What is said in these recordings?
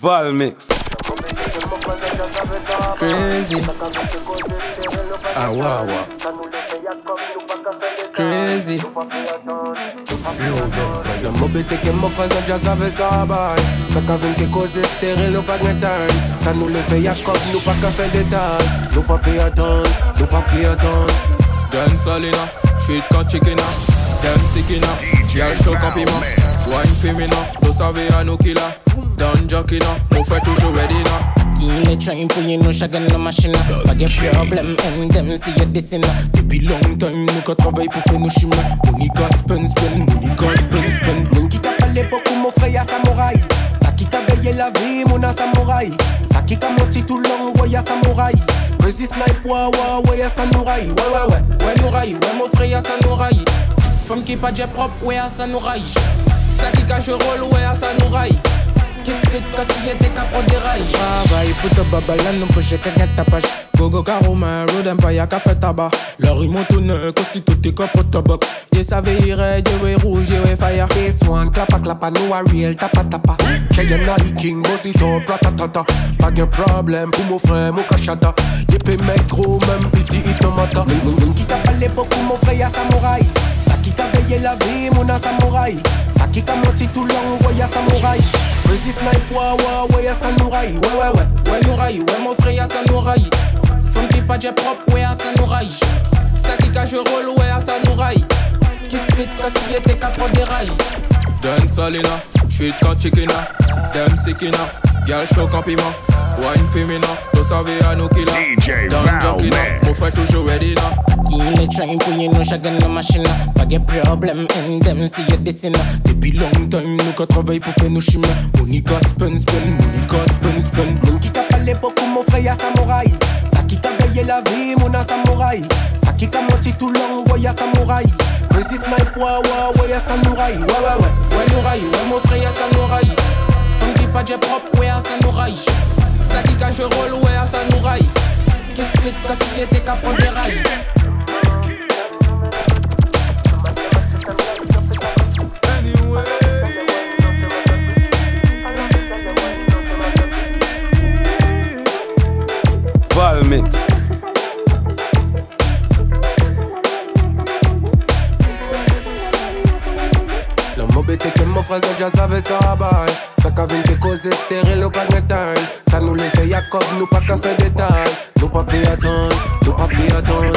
Valmix. Crazy. Ah, wow, wow. Crazy. La mobete que mo faisait déjà savait ça bye Ça qu'a vu que cause stérile ou pas time Ça nous le fait Jacob, nous pas qu'à faire détail Nous pas payer attendre, nous pas payer attendre Dance Salina, street cut chicken Dem sickina, girl show compliment Wine femina, to savez à nous killer Don jockeyna, on fait toujours ready Il est train pour you know chacun nos machines Pas de problème, and them si y'a des signes Depuis long time, nous qu'à travailler pour faire nos chemins. Money got spend, spend, money got spend, spend. Moun qui t'a parlé beaucoup mon frère y'a samouraï Ça qui t'a veillé la vie mon a samouraï Ça qui t'a menti tout long ouais y'a samouraï Crazy snipe ouais ouais ouais y'a samouraï Ouais ouais ouais Ouais nous raille, ouais mon frère y'a raille Femme qui pas jet propre, ouais nous raille Ça qui cache rôle, ouais à ça nous raille Qu'est-ce que t'as si y'était qu'à prendre des rails. Travail pour te babala, nous push que get ta page Gogo Karoma, Road Empire, café tabac. Leur ils m'ont tourné, que si tout est copo tabac. Je savais red, je vais rouge, je vais fire. This one clapa clapa nous a real tapa tapa. Cheyenne a king bossito pratatata Pas de problème pour mon frère mon cachata. Yépé mec gros même petit it tomata qui t'a parlé beaucoup mon frère y'a samouraï. Ça qui t'a veillé la vie mon samouraï Sakika moti Toulon, ouais y'a samouraï. Crazy snipe, ouais, ouais, ouais y'a samouraï. Ouais, ouais, ouais, ouais. Ouais, mon frère, y'a samouraï. Funky pas j'ai propre, ouais, y'a samouraï. Sakika, je roll, ouais, y'a samouraï. Qui spit, casse, y'a tes capres des rails. Donne Salina. Street cut chicken uh. Dem sickina, girl show compliment Wine femina, to savez à nous killer. DJ Don jockeyna, Valmix. on fait toujours ready na Il est train pour you know chacun nos machines Pas de problème, and them si y'a des signes Depuis long time, nous qu'à travailler pour faire nos chemins Money got spend, spend, money got spend, spend qui t'a parlé beaucoup mon frère y'a samouraï Ça qui t'a veillé la vie mon a samouraï Ça qui t'a menti tout long ouais samouraï Resist my poids, wa wa ya samouraï, wa wa ouais, ouais nouraï, ouais mon frère ya samouraï. Funky pas j'ai propre, ouais à samouraï. Statique à je roll, ouais à samouraï. Qu'est-ce que t'as si t'es qu'à prendre des rails? fraises, già savait ça rabat. Ça qu'avait des causes espérées, le pagnetin. Ça nous les fait Jacob, nous pas qu'à faire des tailles. Nous pas piatons, nous pas piatons.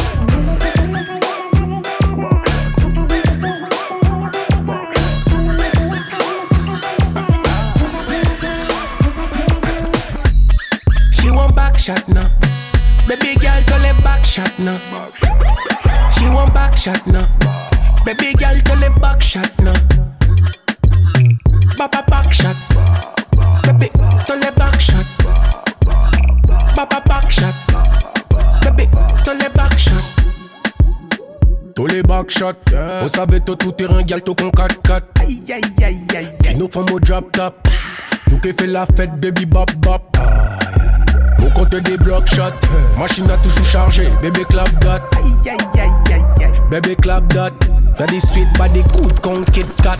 shot now. Baby girl, tell a back shot now. She want back shot now. Baby girl, tell a back shot now. Baba back shot. Baby, tell it back shot. Baba back shot. Baby, tell it back shot. Tous les backshots, on savait tout tout terrain, gal tout con 4-4. Aïe aïe aïe aïe. Si nous faisons au drop top, nous qui fait la fête, baby bop bop. Au compte des block shots, machine a toujours chargé, bébé clap dot. Aïe aïe aïe aïe aïe. Baby clap dot. Body sweet, body good, con Kit Kat.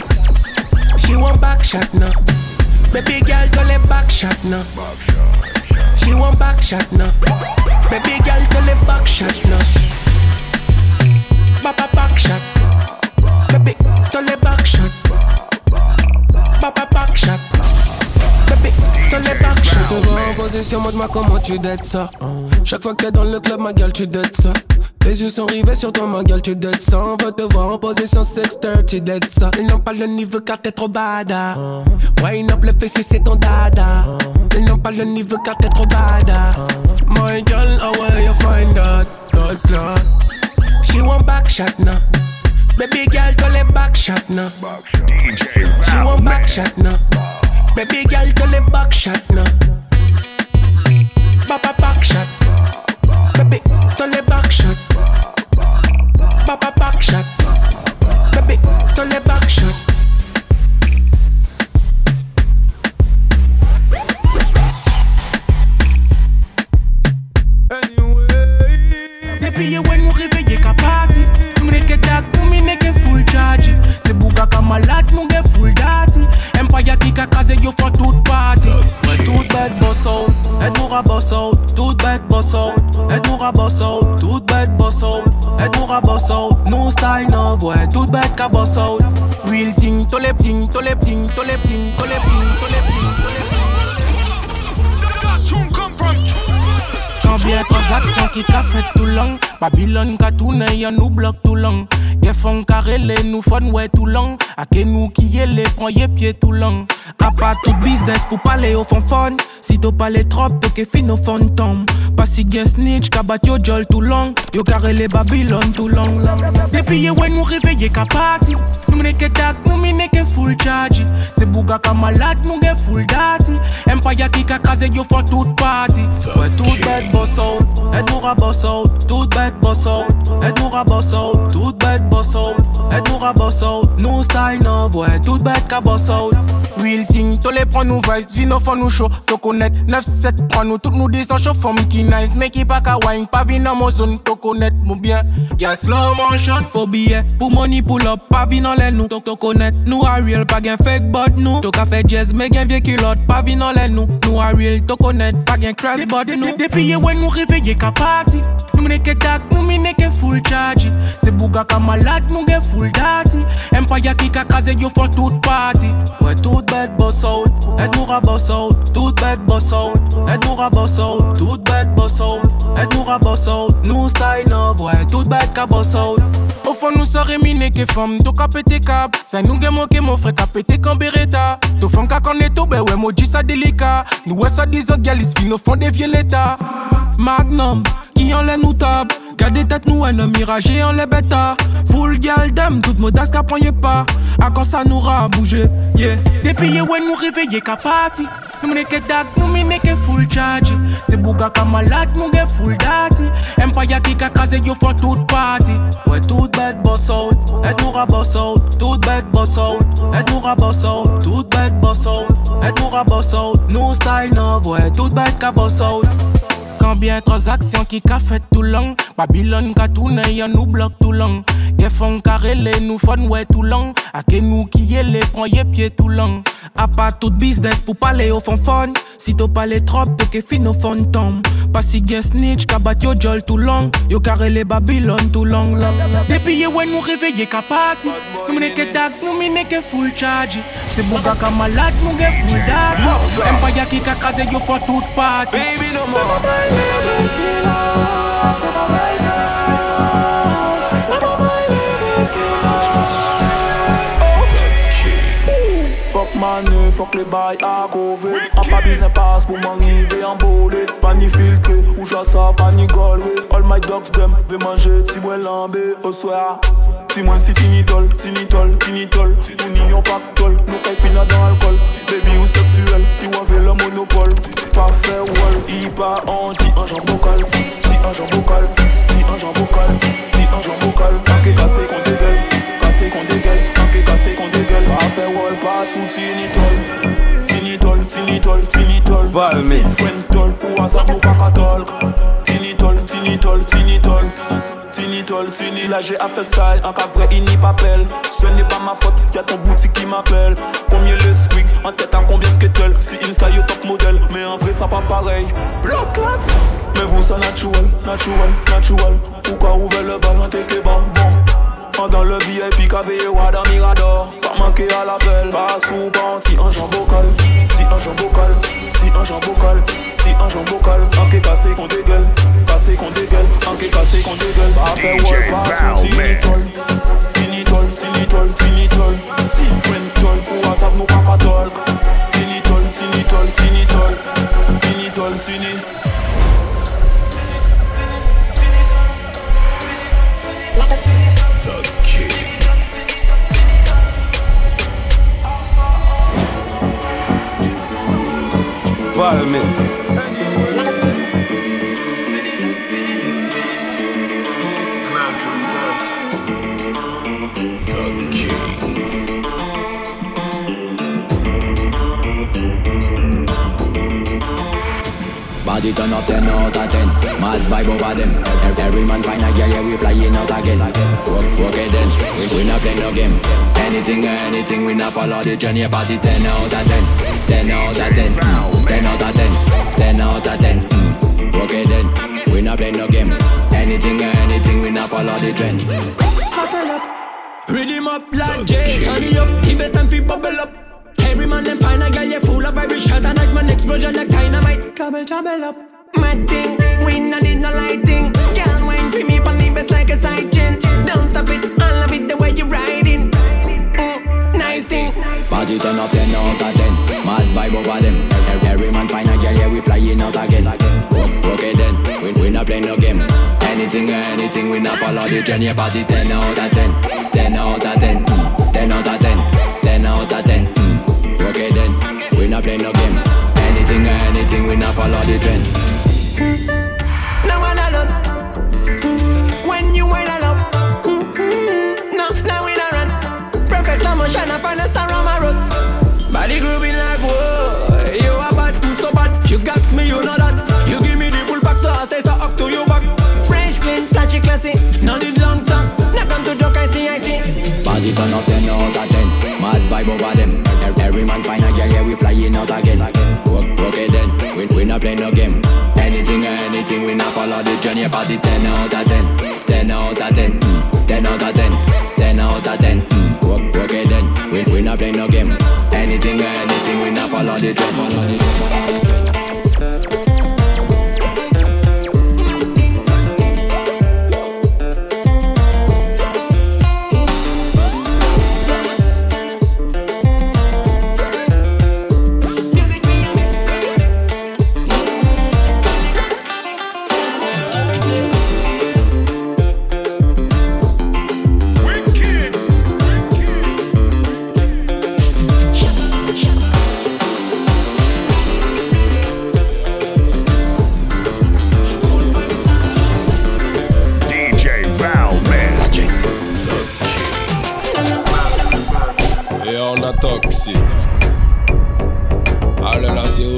She want back shot now. Baby girl, tell it back shot now. She want back shot now. Baby girl, tell it back shot now. Baba back shot. Baby, tell it back shot. Baba back shot. It back shot. Je te vois en position, montre-moi comment tu dettes ça? Chaque fois que t'es dans le club, ma gueule, tu dettes ça. Tes yeux sont rivés sur toi, ma gueule, tu dettes ça. On veut te voir en position sexter, tu dettes ça. Ils n'ont pas le niveau car t'es trop bada. Wine up le fessier, c'est ton dada. Ils n'ont pas le niveau car t'es trop bada. My girl, how will you find that? That, that. She want back shot now. Baby girl, call it back shot now. DJ She want back shot now. Baby girl, call it back shot now. Baba back shot. rabosso, toute bête bosso, êtes-vous rabosso, nous style nov, ouais, toute bête cabosso. Wilting, tolepting, tolepting, tolepting, tolepting, tolepting, tolepting. Chambier transaction qui t'a fait tout long, Babylone qu'a tourné, nous bloque tout long. Gen fon karele nou fon wè tou lang. Ake nou kiye le pran ye pye tou lang. A pa tout biznes pou pale yo fon fon. Si to pale trop to ke fin nou fon tom. Pasi gen snitch kabat yo jol tou lang. Yo karele Babylon tou lang Depi ye nou reveye Nou ke tax nou mine full charge. Se bouga ka malat nou full dati. Empire ki yo fon tout party Fè tout bet boss out, et nou ra boss out. Tout bet boss out, et nou ra boss out. Tout bête boss out, aide-nous à boss out Nous style ouais toute bête ka boss out Real thing, to les prends nous vibes, vino font nous show. To connaître 9-7, prends nous. Toutes nous descend chaud Femme qui nice, mais qui pas ka wine. Pas vin mon zone, to connaître mon bien. Y'a slow motion, faut billet. Pour money pull up, pas vin dans les nous. To, to connaître, nous a real, pas gain fake but nous. To ka fait jazz, mais gain vieux culotte. Pas vin dans les nous, nous a real, to connaître Pas gain crash but nous. Depuis ouais nous réveiller ka party Nous mene que tax, nous mene que full charge. C'est bouga ka malade, nous gain full dati Empire qui ka kaze yo font toute party. Ouais toute bête boss out, aide-nous à boss out. Toute bête boss out, aide-nous à boss out. Toute bête boss out, aide-nous à boss out. Nous style no, ouais toute bête ka boss out. Au fond nous sommes mine que femme, to ka pété cap. Ça nous gagne que mon frère ka pété comme Beretta. To femme ka connaît tout, ben ouais moi ça délicat. Nous ouais ça autres galis fin au fond des vieux l'état. Magnum, qui en nous tape. Gardez tête nous un mirage et en les bêta Full gal dem, toute modasse qu'a pas. À quand ça nous a bougé, yeah. Depuis ye ouais nous réveiller qu'à party Nous mene que dax, nous mine que full charge. C'est bouga ka malade, nous get full dati Empire qui ka kaze yo font toute party Ouais toute bête boss out, aide-nous à boss out. Toute bête boss out, aide-nous à boss out. Toute bête boss out, aide-nous à boss out. Nous style no, ouais toute bête ka boss out Combien transactions qui ka fait tout long Babylone ka tourné, y'a nous bloque tout long Ge fon karele, nous fon ouais tout long Ake nous qui les prend yé pied tout long A pas tout business pour parler au fond fun Si t'as parlé trop, t'es que fin au fond tombe Pas si gen snitch, ka bat yo jol tout long Yo karele Babylone tout long long Depuis ye ouais nous réveiller ka party Nous mene que tax, nous mine que full charge. C'est bouga ka malade, nous get full dati Empire qui ka kaze yo for toute party Baby no more Fuck money, Mane, fok le bay akove An pa bizen pas pou m'anrive an bole Pa ni filtre, ou jasaf, pa ni golre All my dogs dem, ve manje, ti mwen lambe Oswa, ti mwen si tinitol, tinitol, tinitol Ou ni yon pak tol, nou kay fina dan alkol Baby ou seksuel, si wave le monopol Pa fe wol, i pa an Ti an jan bokal, ti an jan bokal Ti an jan bokal, ti an jan bokal Ake kase kon te Cassé qu'on dégueule, manqué cassé qu'on dégueule. Pas fait wall, pas sous tinitol. Tinitol, tinitol, tinitol. Val mix. Fwentol, ou hasard nous pas catol Tinitol, tinitol, tinitol. Tinitol, tinitol. Si là j'ai affaire sale, en cas vrai il n'y pas appelle Ce n'est pas ma faute, y'a ton boutique qui m'appelle. Combien le squeak, en tête à combien skettle. Si Insta yo top modèle, mais en vrai ça pas pareil. Blood clot Mais vous ça natural, natural, natural Pourquoi ouvrir le bal en tête bon dans le VIP café ou dans Mirador Pas manquer à l'appel, pas sous souvent Si un jambon colle, si un jambon colle Si un jambon colle, si un jambon colle. Enquête cassé qu'on dégueule, cassé qu'on dégueule. Enquête cassé qu'on dégueule, pas faire ouais, pas sous Tinitol, tinitol, tinitol, tinitol. Tinitol, ou à savent nous pas patol. Tinitol, tinitol, tinitol Tinitol, tinitol, tinitol. Mix. Party turn up ten out of ten. Mad vibe over them. Every man find a girl, yeah we flying out again. Okay work then. We, we not play no game. Anything or anything, we not follow the journey. Party ten out of ten, ten out of ten, ten out of ten. Ten out of ten. Mm. Then. We not play no game. Anything or anything, we not follow the trend. Hustle up. Rhythm up like Jay, turn it up. Keep trouble up. Mad thing, we not need no lighting. Girl, wine for me, the best like a side chain. Don't stop it, I love it the way you riding. Mm, nice thing. Party turn up 10 out of 10 Mad vibe over them Every, man find a girl, yeah, we flying out again Fuck, okay then, we, we not play no game Anything or anything, we not follow the trend Yeah, party 10 out of 10 10 out of 10 mm. 10 out of 10 10 out of 10 mm. Okay then, we not play no game Anything, we not follow the trend one alone. When you. No, now we run. A star on my road. Body grooving like whoa. You are bad, mm, so bad. You got me, you know that. You give me the full pack, so I stay so to your back. Clean, classy. No need long. Now come to joke. Party turn up 10 out of 10 Mad vibe over them every, man find a girl, yeah, we flying out again okay then, we, we not play no game. Anything or anything, we not follow the Yeah, party 10 out of 10 10 out of 10 mm. 10 out of 10 10 out of 10 mm. Fuck, okay then, we, we not play no game. Anything or anything, we not follow the trend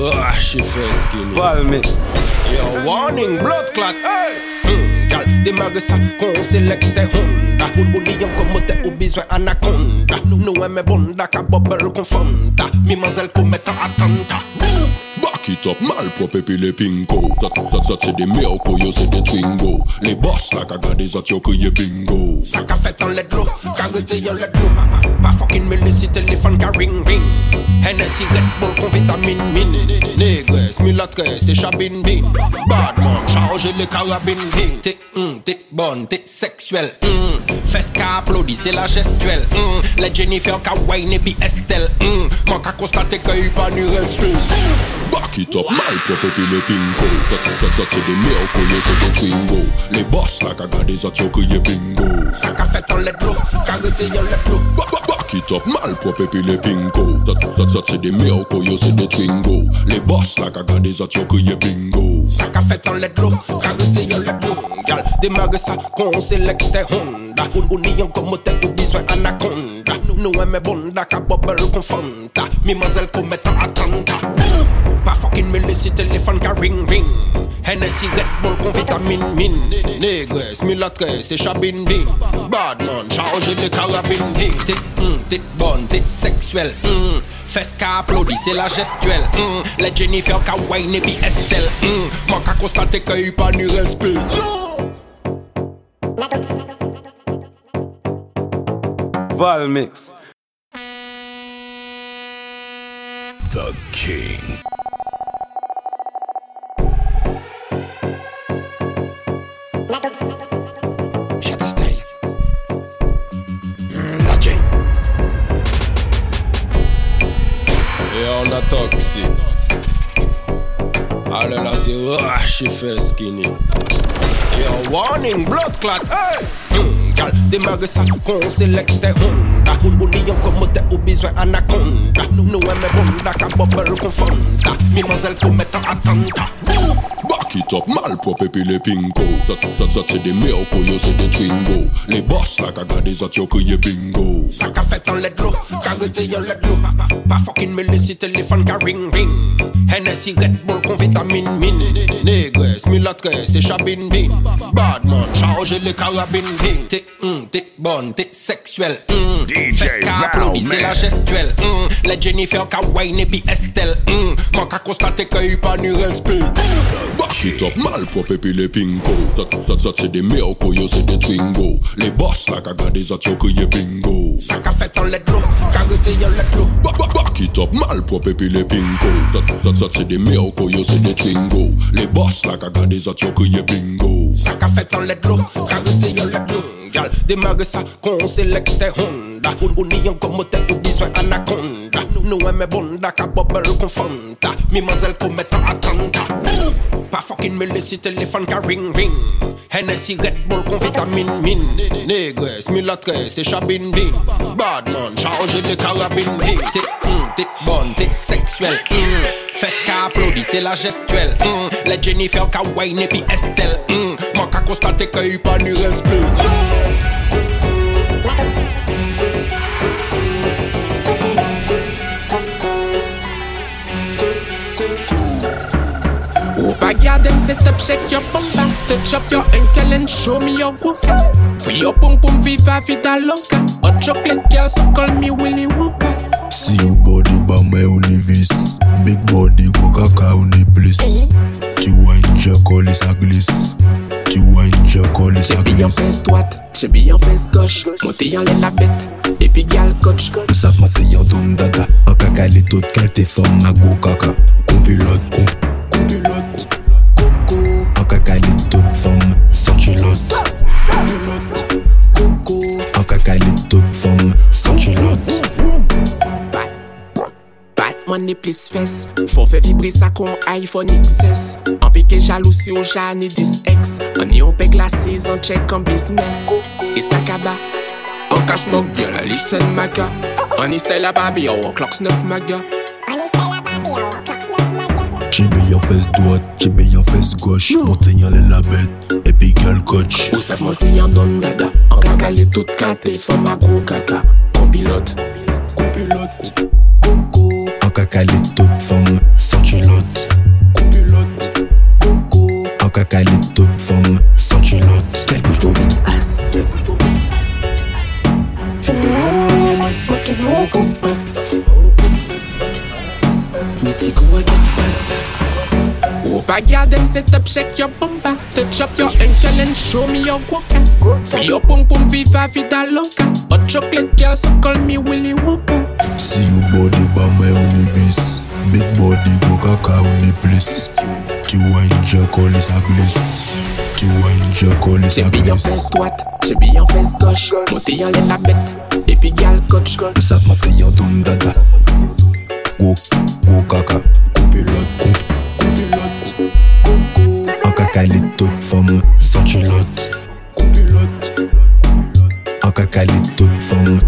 Ah, she first kill me. Valmis. Yo, warning, blood clot, hey! Mm, gal, demage sa kon selekte honda. Ou li yon komote ou bizwen anakonda. Nou eme bonda ka bobel konfonda. Mi manzel kometa atanta. Boum! Back it up, malprop epi le pinko Tat, tat, tat se de mewko, yo se de twingo Le boss la ka gade zat yo kriye bingo Sa ka fet an ledlo, ka rete yon ledlo Pas fucking mêlé si téléphone qu'a ring ring. Hennessy Red Bull con vitamine mine. Négresse, mulâtresse et chabine bin. Badman, chargez les carabines bin. T'es, hum, t'es bonne, t'es sexuelle. Hum. Fesse qu'a applaudi, c'est la gestuelle. Hum. Les Jennifer qu'a wine et puis Estelle. Hum. Manque à constater qu'il pas ni respect. Back it up, malpropre et puis les pinko Ça, ça, ça c'est des miracles, yo c'est des twingo Les boss là, kaga des autres, yo crié bingo Ça qu'a fait en let l'eau, carité en let l'eau. Ba- ba- Back it up, les pinko Ça, ça, ça c'est des miracles, yo c'est des twingo. Les boss là, kaga des autres, yo crié bingo. Ça qu'a fait en let l'eau, carité en let l'eau. Gal, démarre ça, qu'on sélecte Honda. Ou lion comme t'es ou Fanta Nou e me bonda ka bobel kon Fanta Mi mazel kon metan atanta Pa fokin me lesi telefon ka ring ring Hennessy Red Bull kon vitamin min Negres, milatres e chabin din Badman, chanje le karabin din Tit, mm, tit bon, tit seksuel mm. Fes ka aplodi, se la gestuel mm. Le Jennifer ka wine e bi estel mm. Man ka konstate ke yi pa ni respil Non! global mix. The King. Hmm, on a toxic. Alors là, c'est ah, skinny. Yo, warning, blood clot, hey! Mm, gal, démarre ça, qu'on sélecte Honda. Ou lion comme t'es au besoin anaconda. Nous aimons bonda, ka bubble confonda. Mimazelle commet un attentat. Fuck it up, malprop epi le pinko Tat tat tat se de merko, yo se de twingo. Le boss la ka gade zat yo kriye bingo. Sa ka fet an ledlo, ka rete yon ledlo Pa, pa, pa fokin me lesi telefon ka ring ring. Hennessy Red Bull kon vitamine min. Negres, milatres e chabin bin. Badman, charge le karabin ding Te, mm, te bon, te seksuel mm. Fes ka aplodize la gestuel mm. Le Jennifer ka wine epi Estelle mm. Man ka konstate ke yu pa ni respect. Bah it up, malpropre puis les pinko Ça, ça, ça c'est des merco, yo c'est des twingo. Les boss la ka gade zat yo kriye bingo. Sa ka fet an let lo, ka rete yon let lo Back, back, back it up, malpropre puis les pinko Ça, ça, ça c'est des merco, yo c'est des twingo. Les boss la ka gade zat yo kriye bingo. Sa ka fet an let lo, ka rete yon let lo Gal, démarre ça, qu'on sélecte bonda Ou ni yon komote ou diswen anakonda Nou eme bonda ka bobel konfanta Mi mazel kometan atanta Pa fokin me lesi telefon ka ring. Ring Hennessy Red Bull kon vitamin min Negres, mulatres e chabin bin. Badman, charge de karabin bin Te, mm, hum, te hum, bon, te seksuel mm. Hum, Fes ka aplodi, se la gestuel mm. Le Jennifer ka wine epi Estelle. Mm. Man ka konstate ke yi pa ni respect Coucou, madame pa them set up, shake your bumper Touch up your ankle and show me your groove Free your pum pum, viva vida loca. Hot chocolate girl, so call me Willy Wonka. See your body bamba ou ni vis Big body go kaka ou ni bliss Tu wine jack all is a glisse Tu wine jack all is a Chebi en glisse fesse droite, chebi en fesse gauche Monte en la bête, et puis gal coach. Tout ça ma c'est yon don dada. En kaka les tout qualité femme na go kaka Compilote, comp, compilote man ne plis fes. Fò vibri sa kon iPhone XS An peke jalousi ou jane 10X An yon pe glasis, an check an business. E sa kaba An ka smoke gyal, a listen maga An isè la babi, an wak lak snuff maga An isè la babi, an wak maga Chibé yon fes doat, chibé yon fes goch Monte yon lè la bet, epi gyal koch Ou sef mwen si yon don dada. An kakale tout kante, fò ma gro kaka Kon pilote, kon pilote kaka les toutes femmes sans culotte Compilote, En kaka les toutes femmes sans culotte Quelle bouge ton bite ass Ou pa them set up, shake your bumper Touch up your ankle and show me your guaca Free your pum pum, viva vida loca. Hot chocolate girl, so call me Willy Wonka. See your body bamba ou ni vis Big body go kaka ou ni bliss Tu wine jack all is a glisse Tu wine jack all is a Chebi en glisse fesse droite, chebi en fesse gauche. Monte en l'aile la bête, et puis gal coach. Tout ça ma fait yon don dada. Go, go kaka Compilote, comp, compilote En kaka les toutes femmes sans culotte Compilote En kaka les toutes femmes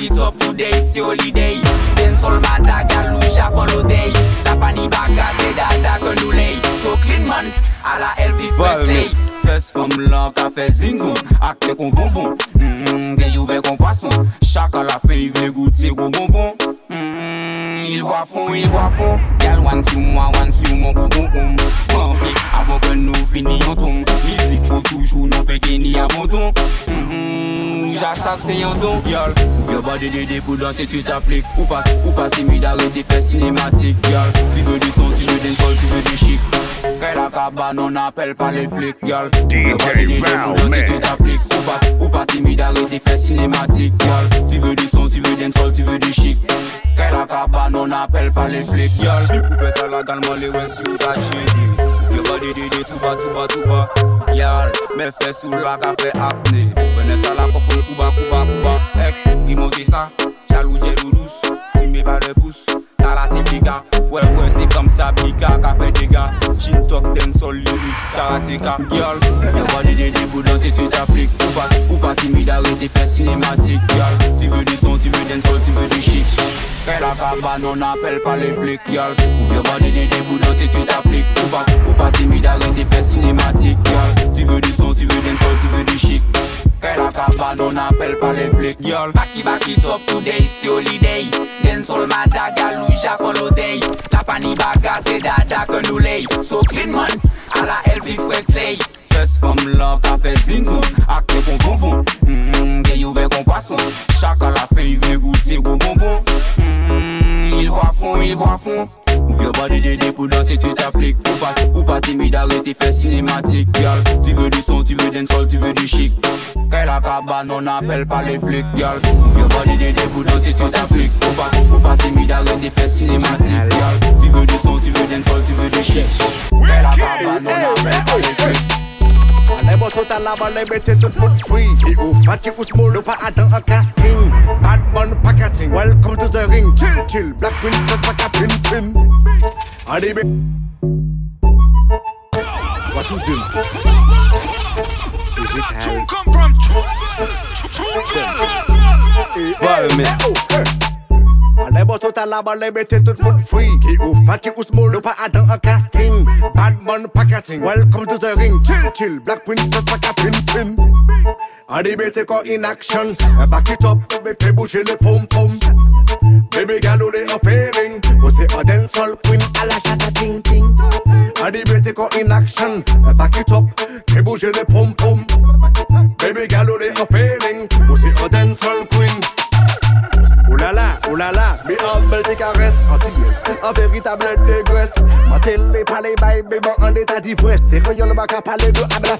it up today, se holiday. Den sol madagal ou japon lodey La pani baka se data kon nou ley. So clean man, a la Elvis Presley. Fes fom lan ka fe zingon Akte kon vonvon, mmm, gen yuve kon pason Chaka la fe yuve gouti kon bonbon. Mmm il wafon, il wafon Gal wansi mwa, wansi mwa, mwa, mwa, mwa Mwen avon kon nou fini yon ton Mizik pou toujou nou peke ni abonton mm-hmm, Jasak se yon don Gal, ou yon bade pou danse tu t'aplik Ou pa, ou pa tu veux du son, tu veux d'un sol, tu veux du chic Kè la cabane on appelle pas les flics Gal, ou yon bade dede pou danse tu t'aplik Ou pa, ou pa tu veux du son, tu veux d'un sol, tu veux du chic Kè la cabane non appelle pas les flics, yol. Coupette à la galement, les wens sur ta chérie. Yo body didi, tout bas, tout bas, tout bas. Yal, mes fesses sous la café apnée. Venez à la profonde, Kuba, Kuba, Kuba. Ek, il monte ça, jaloux, jaloux, douce. Tu mets pas le pouce. Tala se pika, wè wè se kam sa pika Ka fe dega, chin tok den sol lyrics karateka Gyal, yon body de debou dan se tu t'aplik Ou pa timida ou te fè sinematik Gyal, tu vè du son, tu vè den sol, tu vè du chic La cabane on appelle pas les flics yal Ouvre pas donner des boulons si tu t'appliques ou pas. Ou pas timide arrête tes fesses cinématiques yal Tu veux du son, tu veux d'un sol, tu veux du chic. La cabane on appelle pas les flics yal Baki baki top today, c'est holiday. Dancehall Madagal ou Japon l'odeille. La panibaga c'est dada que nous lay. So clean man, à la Elvis Presley. Fes fom lan ka fe zinzon Akre kon konfon mm, mm-hmm, Ge yo ve kon la fe yi ve goute go bonbon mm-hmm, Il va fon, il va fon. Ouvi yo body dede pou danse tu t'applique Ou pas, ou pas timide arrête fais cinématique Gal, tu veux du son, tu veux d'un sol, tu veux du chic. Kay la kaba non appelle pas les flics Gal, ouvi yo body dede pou danse tu t'applique Ou pas. Les boss total là-bas, les mettez tout foot free. Qui ou fat, qui ou small, pas attend un casting Batman packaging, welcome to the ring. Chill, chill, Black Princess, pas qu'à fin, fin Allez, mais What you do? Digital come from? Valmix les boss total les mettez tout le monde free. Qui ou fat, qui ou small, ou pas attend un casting. Batman packaging, welcome to the ring. Chill, chill, Black Princess, pas qu'à fin, fin mettez quoi in action. Back it up, mais fais bouger les pom pom Baby girl, they a feeling Was it a dancehall queen à la chata ting ting. Mettez quoi in action. Back it up, fais bouger les pom pom Baby girl, they a feeling Was it a dancehall queen. Oh là mes humble tes caresses Antilles, véritable négresse. Ma télé, pas les bails, mais en état d'ivresse. C'est quand y'en a pas qu'à parler de à la.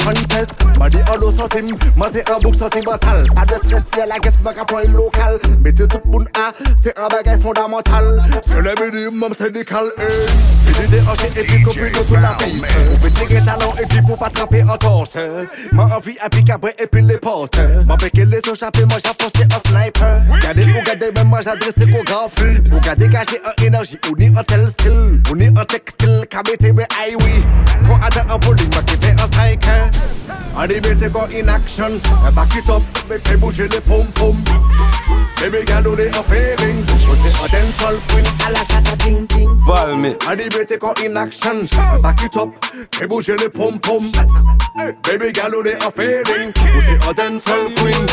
Ma vie en l'eau sentime, moi c'est un bouc sentimental. Pas de stress, y'a la guest, ma capoine locale. Mais t'es tout bon à, c'est un bagage fondamental. C'est le minimum syndical, eh. et C'est l'idée en et puis copie de sous la piste. Ou petit talent et puis pour pas attraper en torse. Eh. Ma envie à picabre et puis les portes. Eh. Ma béqué les échappés, moi j'apporte un sniper. Gardez ou gardez, même moi j'adresse au grand flux. Pour garder caché en énergie ou ni style Ou ni en textile qu'à mettre mes aïe oui Quand attend un bowling moi qui fait un striker Allez mettez quoi in action. Back it up, mais fais bouger les pom pom Baby girl on est en feeling C'est un dancehall queen. À la chata ting ting. Valmix Allez mettez quoi in action. Back it up, fais bouger les pom pom Baby girl on est en feeling C'est un dancehall queen.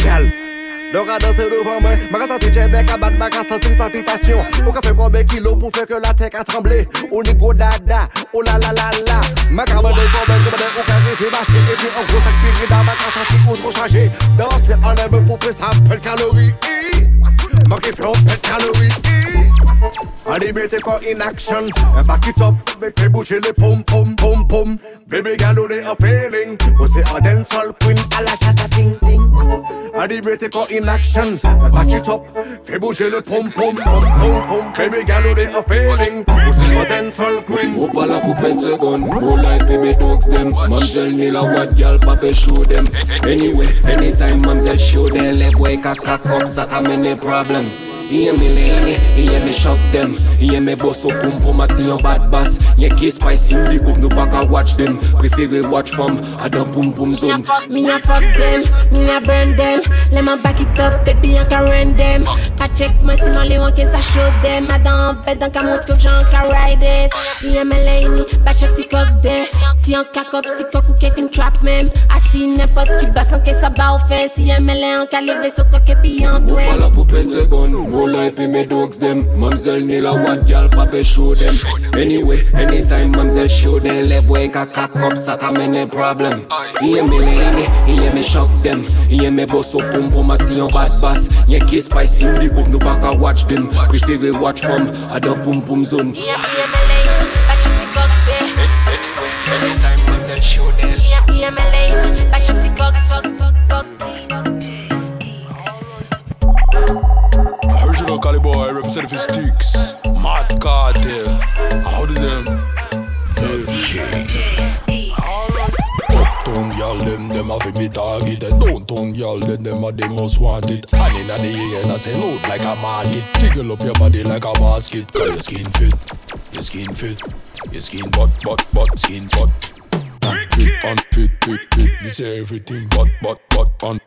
Girl. L'or a dansé devant moi, ma reste à tout bec à ma grâce à toute palpitation. Au café combien kilos pour faire que la tête a tremblé? Au niveau dada, oh la la la la. Ma cabane de combien comme des au carré fait marcher. Et puis en gros sac piré dans ma grâce à tout ou chargé. Danser en aime pour que ça peu de calories. Manqué fait peu de calories. Mettez quoi in action. Back it up, fais bouger les pom pom pom pom. Baby girl, est en feeling. Oh, c'est un dancehall queen à la chata ting ting. Mettez quoi in action. Back it up, fais bouger le pom pom pom pom pom. Baby girl, est en feeling. Oh, c'est un dancehall queen. Ou pas la poupette seconde, roll like me dogs them. Mamsel ni la what girl, papa show them. Anyway, anytime mamsel show them, left way kaka cock, ça t'amène problem. Iye me lene, iye me shock them. Iye me boss up pum pum a see yon bad bass. Ye ki spicy big up nou pa ka watch them. Prefere watch from a dan pum pum zone. Me a fuck them, me a burn them. Let me back it up, baby I can run them. Ka check me si man li wan ke sa show them. A dan bed dan ka mont ke jan ka ride it. Iye me lene, back check si kok de Si yon kakop, si kok ou ke fin trap mem? A si nepot ki bas an ke sa ba ou fe Si yon me le an ka leve so kok e pi Ou dwe pa la poupette seconde, roll like pay my dogs them. Mamsel ni la what girl, papa show them? Anyway, anytime mamsel show them Left way kaka cock, ça t'amène problem. Iye me lene, iye me shock them. Iye me boss up pum pum a see yon bad bass. Ye ki spicy big up nou pa ka watch them. Prefere watch from a dan pum pum zone. Iye me lene, back check si kok de Anytime mamsel show them Original Caliboy representing for Sticks. Mad Cartel. How do them? Uptown girl, them, them have me targeted. Downtown girl, them, them are the most wanted. And in the air, I say load like a market. Jiggle up your body like a basket. Cause your skin fit, your skin fit, your skin butt, butt, butt, skin butt. Fit, on fit, fit, say everything, butt, butt, butt, on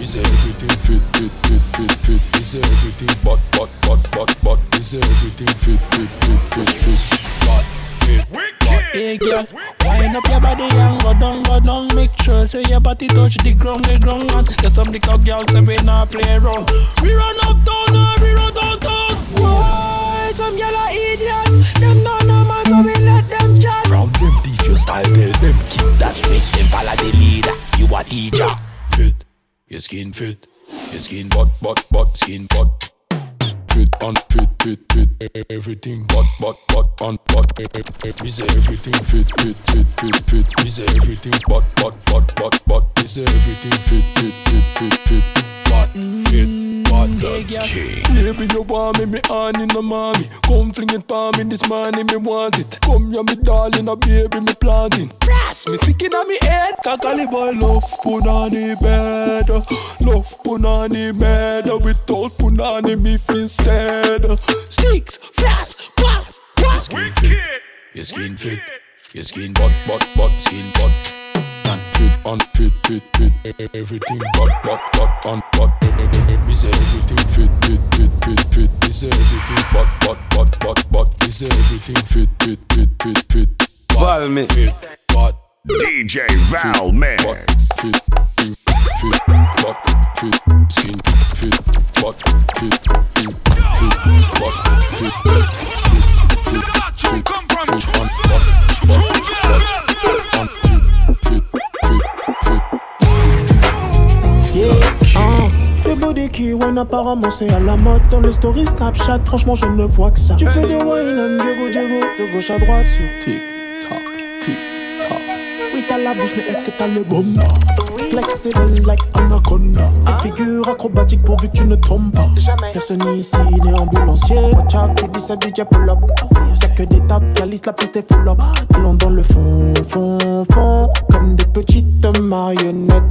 butt. Me say everything fit, fit, fit, fit, fit. Me say everything but, but, but, but, but. Me say everything fit, fit, fit, fit, fit. But, fit, but. Hey girl, wind up your body and go down, go down. Make sure say your body touch the ground, the ground. And get some little girls say we not play around. We run uptown, uh, we run downtown. Why some girl are idiot? Them no no man, so we let them chat. Round them thief your style, tell them keep that. Make them follow the leader. You a teacher. Fit, your skin fit, your skin butt, butt, butt, skin butt. Fit, on fit, fit, fit, everything, but, but, but, on, but, say everything fit, fit, fit, fit, fit, say everything, but, but, but, but, but, say everything fit, fit, fit, fit, fit, but, fit, but, mm, the king. Baby, you want me, me on in the mommy. Come fling it for me this morning, me want it. Come here, me darling, a baby, me planting. Brass, me sick in me head. Kakali boy, love punani bed. Love punani bed. Without punani, me feel sad. Sticks, flash, blast, blast. Your skin fit, your skin fit, your skin butt, butt, butt, skin butt. Fit, on, fit, fit, fit, everything butt, butt, butt, on, butt. Me say everything fit, fit, fit, fit, fit. Me say everything butt, butt, butt, butt, butt. Me say everything fit, fit, fit, fit, fit. Val mix. DJ Val Mix. Fit, skin, fit, butt, apparemment c'est à la mode. Dans les stories Snapchat, franchement je ne vois que ça. Tu fais des wine and Diego Diego De gauche à droite sur tic tac, tac Oui t'as la bouche mais est-ce que t'as le bon Flexible like anaconda. Une figure acrobatique pourvu que tu ne tombes pas. Personne ici n'est ambulancier. Watch out qui dit ça DJ pull up. Y'a que des tapes, calice la piste est full up. Allons dans le fond, fond, fond Comme des petites marionnettes.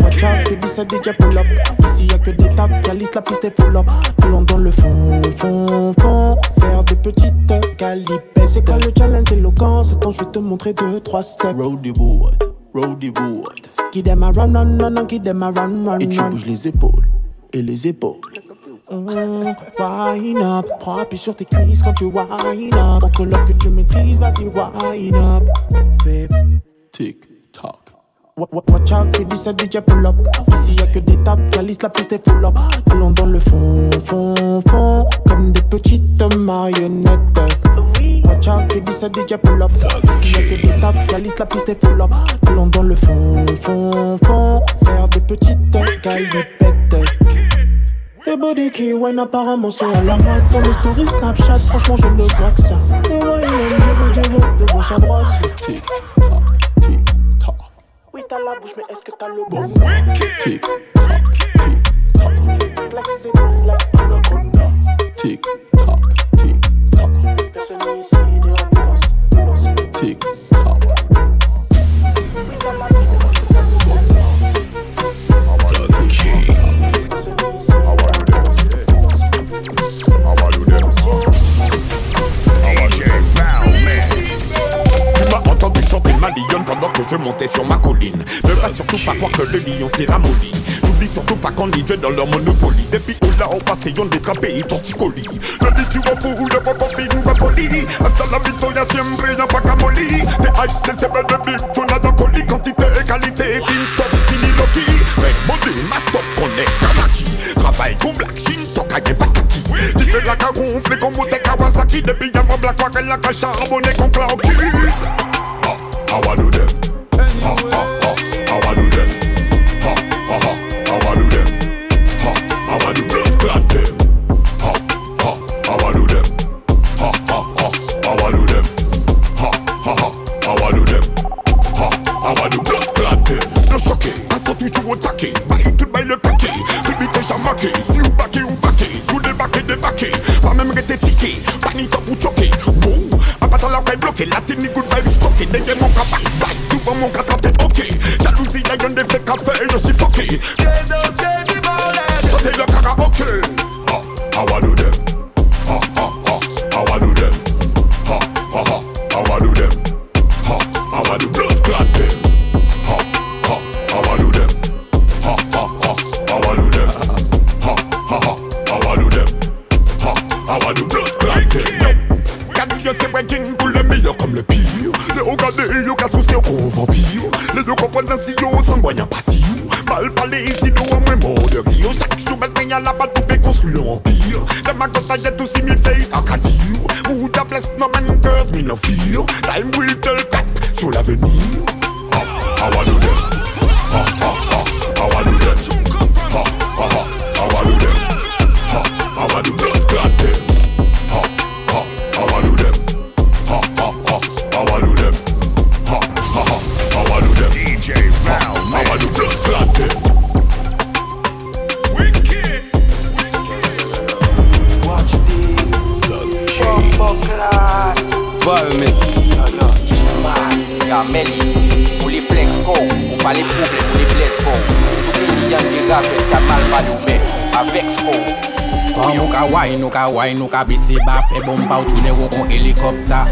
Watch out qui dit ça DJ pull up. Ici y'a que des tapes, calice la piste est full up. Allons dans le fond, fond, fond Faire des petites calipettes C'est quoi le challenge éloquent C'est temps je vais te montrer deux, trois steps. Roadie wood, roadie wood. Qui dem a run, run, run, run, qui dem a run, run, Et tu bouges les épaules et les épaules. Mmh, Wine up, prends appui sur tes cuisses quand tu wine up. Entre l'heure que tu maîtrises, vas-y wine up. Fais tic tac. Wa- wa- Watch out, qui dit ça DJ pull up. Ici y'a que des tapes, calice la piste est full up. Allons dans le fond, fond, fond, comme des petites marionnettes. Watch out, dit ça DJ pull up. Ici y'a que des tapes, calice la piste est full up. Allons dans le fond, fond, fond, faire des petites calipettes. Les body qui wine apparemment c'est à la mode Dans les stories Snapchat franchement je ne vois que ça Les wine Diego Diego de gauche à droite sur tic tac Oui t'as la bouche mais est-ce que t'as le bon Tic tac, tic tac. Like anaconda tic tac. Personne ici n'est ambulance Tic tac. Pendant que je montais sur ma colline. Ne va surtout pas croire que le lion s'est ramolli. N'oublie surtout pas qu'on y dans leur monopoly. Depuis où là passe et on détrapé et torticolis. Le dit tu vas fou, le papa fait une vraie folie. Hasta la victoria siempre y'a pas qu'à molly. T'es accessible de big, d'un colis. Quantité et qualité, stop, tini loki. Red body, ma stop, connect, Kanaki. Travail comme Black Shin, toka y'a pas kaki. Tu fais la cagonfle comme Mote Kawasaki. Depuis pas Black Wack, la cache charbonné comme Clarky. How I do Mwen ka mal pa nou maloume, avek skou Fwa nou ka way, nou ka way, nou ka bise ba E bom pa ou toune wou kon helikopta.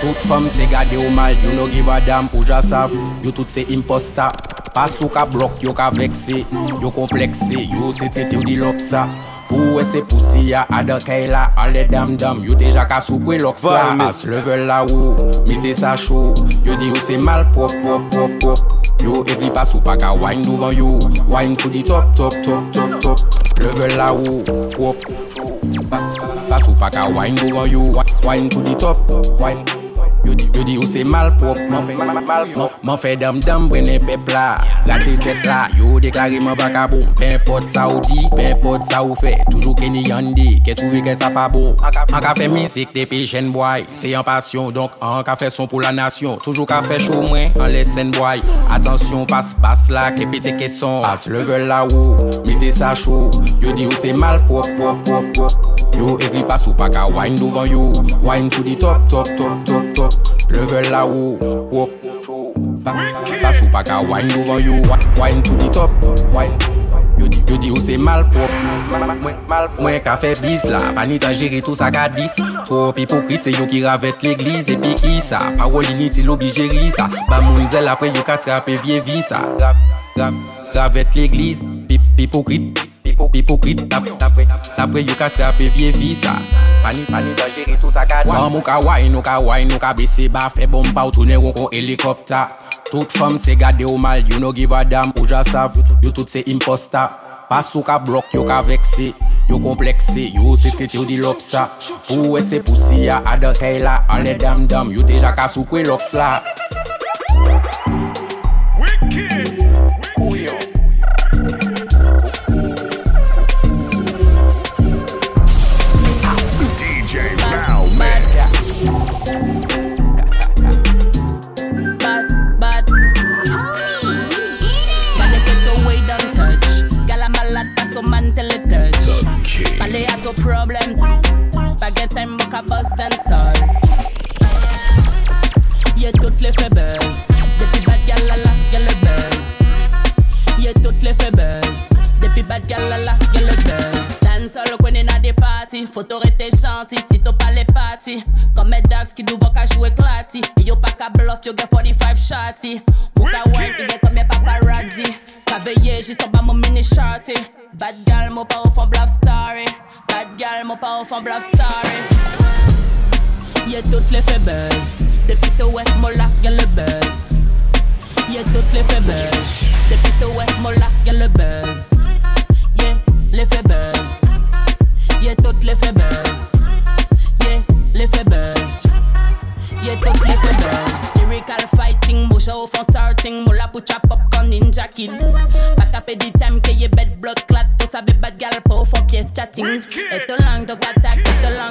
Tout fom se gade ou mal, you no give a dam pou jasav You tout se imposta Pas ou ka blok, yo ka vekse Yo komplekse, yo se trete ou di lopsa. Pou we se pousi ya adakay la ale dam dam, Yo te jaka soukwe lok sa. As Level la ou, mete sa chou. Yo di yo se mal pop pop pop pop. Yo e pli pas ou pa ka wine duvan yo. Wine to di top top top top top. Level la ou, pop. Pas ou pa ka wine duvan yo. Wine to di top, wine Yo di ou se mal malprop, man fe man fe dam-dam brene pepla. Rate tet la, yo deklare man baka bon Pen pot sa ou di, pen pot sa ou fe. Toujou ke ni yande, ke touve ke sa pa bon. An ka fe misik te pe jen boy. Se yon pasyon, donk an ka fe son pou la nasyon. Toujou ka fe chou mwen, an lesen boy. Atensyon, pas pas la, ke pete ke son. Pas level la ou, mete sa chou Yo di ou se malprop, prop, prop, prop. Yo ekri pas ou pa ka wine douvan yo. Wine to di top, top, top, top, top. Level la ou, wop Bas ou pa ka wine over you Wine to the top. Yo di ou se mal malpop Mwen ka fe bis la Panita jere tout sa ka dis. Trop hipokrit se yo ki ravet l'eglize Pi ki sa, parolini ti lobi jeri sa. Ba moun zel apre yo ka trape vie vi sa Ravet l'eglize, hipokrit. Hipokrit napre yo ka trape vie sa. Pani pani da jere tout sa kata Fam ou ka wine ou ka wine ou ka bese ba Fe bom pa ou toune ou kon helikopta Tout fam se gade ou mal you no give a dam Ou ja sav yo tout se imposta Pas ou ka blok yo ka vekse Yo komplekse yo sekret yo di lopsa. Pou we se pousi ya adakay la Anle dam dam yo deja ka soukwe loks la Wicked. Gal, mon pas au fond bluff story. Y'a toutes les fait buzz. Depuis tout ouais, mon lac, y'a le buzz. Y'a toutes les fait buzz. Depuis tout ouais, mon lac, y'a le buzz. Yeah, les fait buzz. Y'a toutes les fait buzz. Yeah, les fait buzz. Y'a toutes les fait. Lyrical fighting, au fond starting. Moula pour chop up con ninja kid. Capé du time y'a bête blood clat. Pour savoir bad gal au fond pièce chatting. Et ton langue, ton attaque,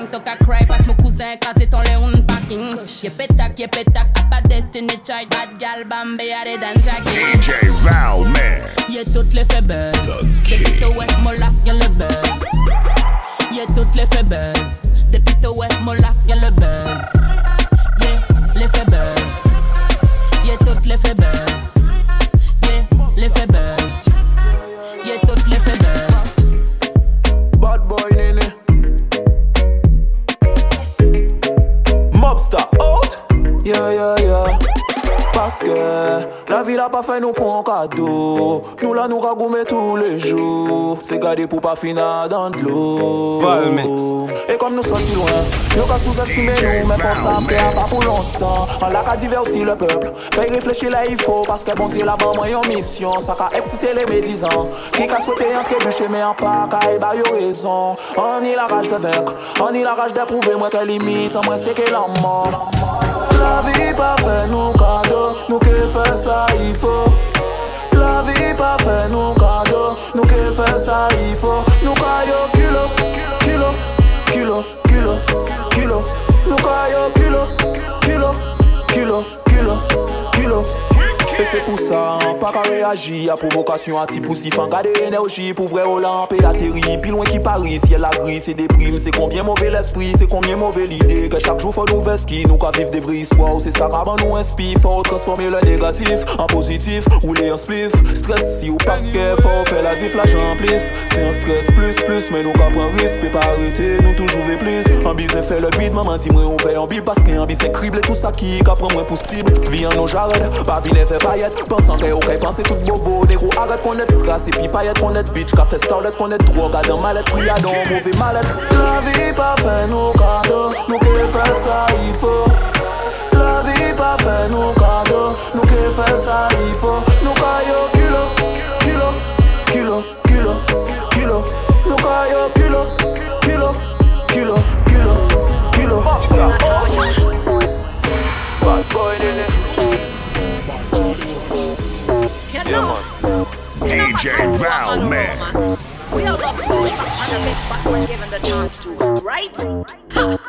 et ton langue, ton cry. Passe mon cousin, casser ton léon parking. Y'a pétac, y'a pétac, pas destiny child. Bad gal, bambe, y'a des dan. DJ Val Man. Y'a toutes les fait buzz. Depuis tout ouais, mon lac, y'a le buzz. Y'a toutes les fait buzz. Depuis tout ouais, mon lac, y'a le buzz. Yeah, les fait buzz. Y'a toutes les fait Yeah yeah yeah. Parce que la vie l'a pas fait nous pour un cadeau. Nous là nous ragoumer tous les jours. C'est gardé pour pas finir dans de l'eau. Et comme nous sommes si loin Nous qu'à sous-estimer nous Mais faut a pas pour longtemps. On l'a qu'à divertir le peuple Fait réfléchir là il faut. Parce que bon Dieu là-bas moi en mission. Ça qu'a excité les médisants. Qui qu'a souhaité entrer mais en pas Car il a eu raison. On y la rage de vaincre. On y la rage d'éprouver moi qu'elle limite. Moi c'est que la mort La vie fait nous cadeau Nous que fait ça il faut La vie fait nous cadeau Nous que fait ça il faut Nous caillons kilo Kilo Kilo Kilo c'est pour ça, hein. pas qu'à réagir à provocation à anti-poussif, en garde énergie pour vrai Olympe et atterri, puis loin qui parie, Si elle a gris, c'est déprime, c'est combien mauvais l'esprit, c'est combien mauvais l'idée, que chaque jour faut nous vesqui, nous qu'à vivre des vraies histoires, c'est ça qu'avant nous inspire, faut transformer le négatif en positif, ou les en spliff, stress si ou parce que faut faire la vie, flash en plus, c'est un stress plus plus, mais nous qu'à prendre risque, et pas arrêter, nous toujours veux plus, en bise fait le vide, maman dit moi on en bise, parce qu'en bise c'est cribler tout ça qui, qu'à moins possible, vie en nos jardins, pas vilain fait pas paillettes. Pensant que pensez tout bobo Négro arrête qu'on est puis est bitch Café starlet qu'on est drogue, dans mallette. Dans mauvais mallette. La vie pas fait nos cadeaux. Nous qui fait ça il faut. La vie pas fait nos cadeaux. Nous qui fait ça il faut. Nous caillons kilo, kilo, kilo, kilo, kilo. Nous caillons kilo, kilo, kilo, kilo, kilo. Bad boy, DJ Val Man. We are rough to and a bitch back when given the chance to, right? Ha!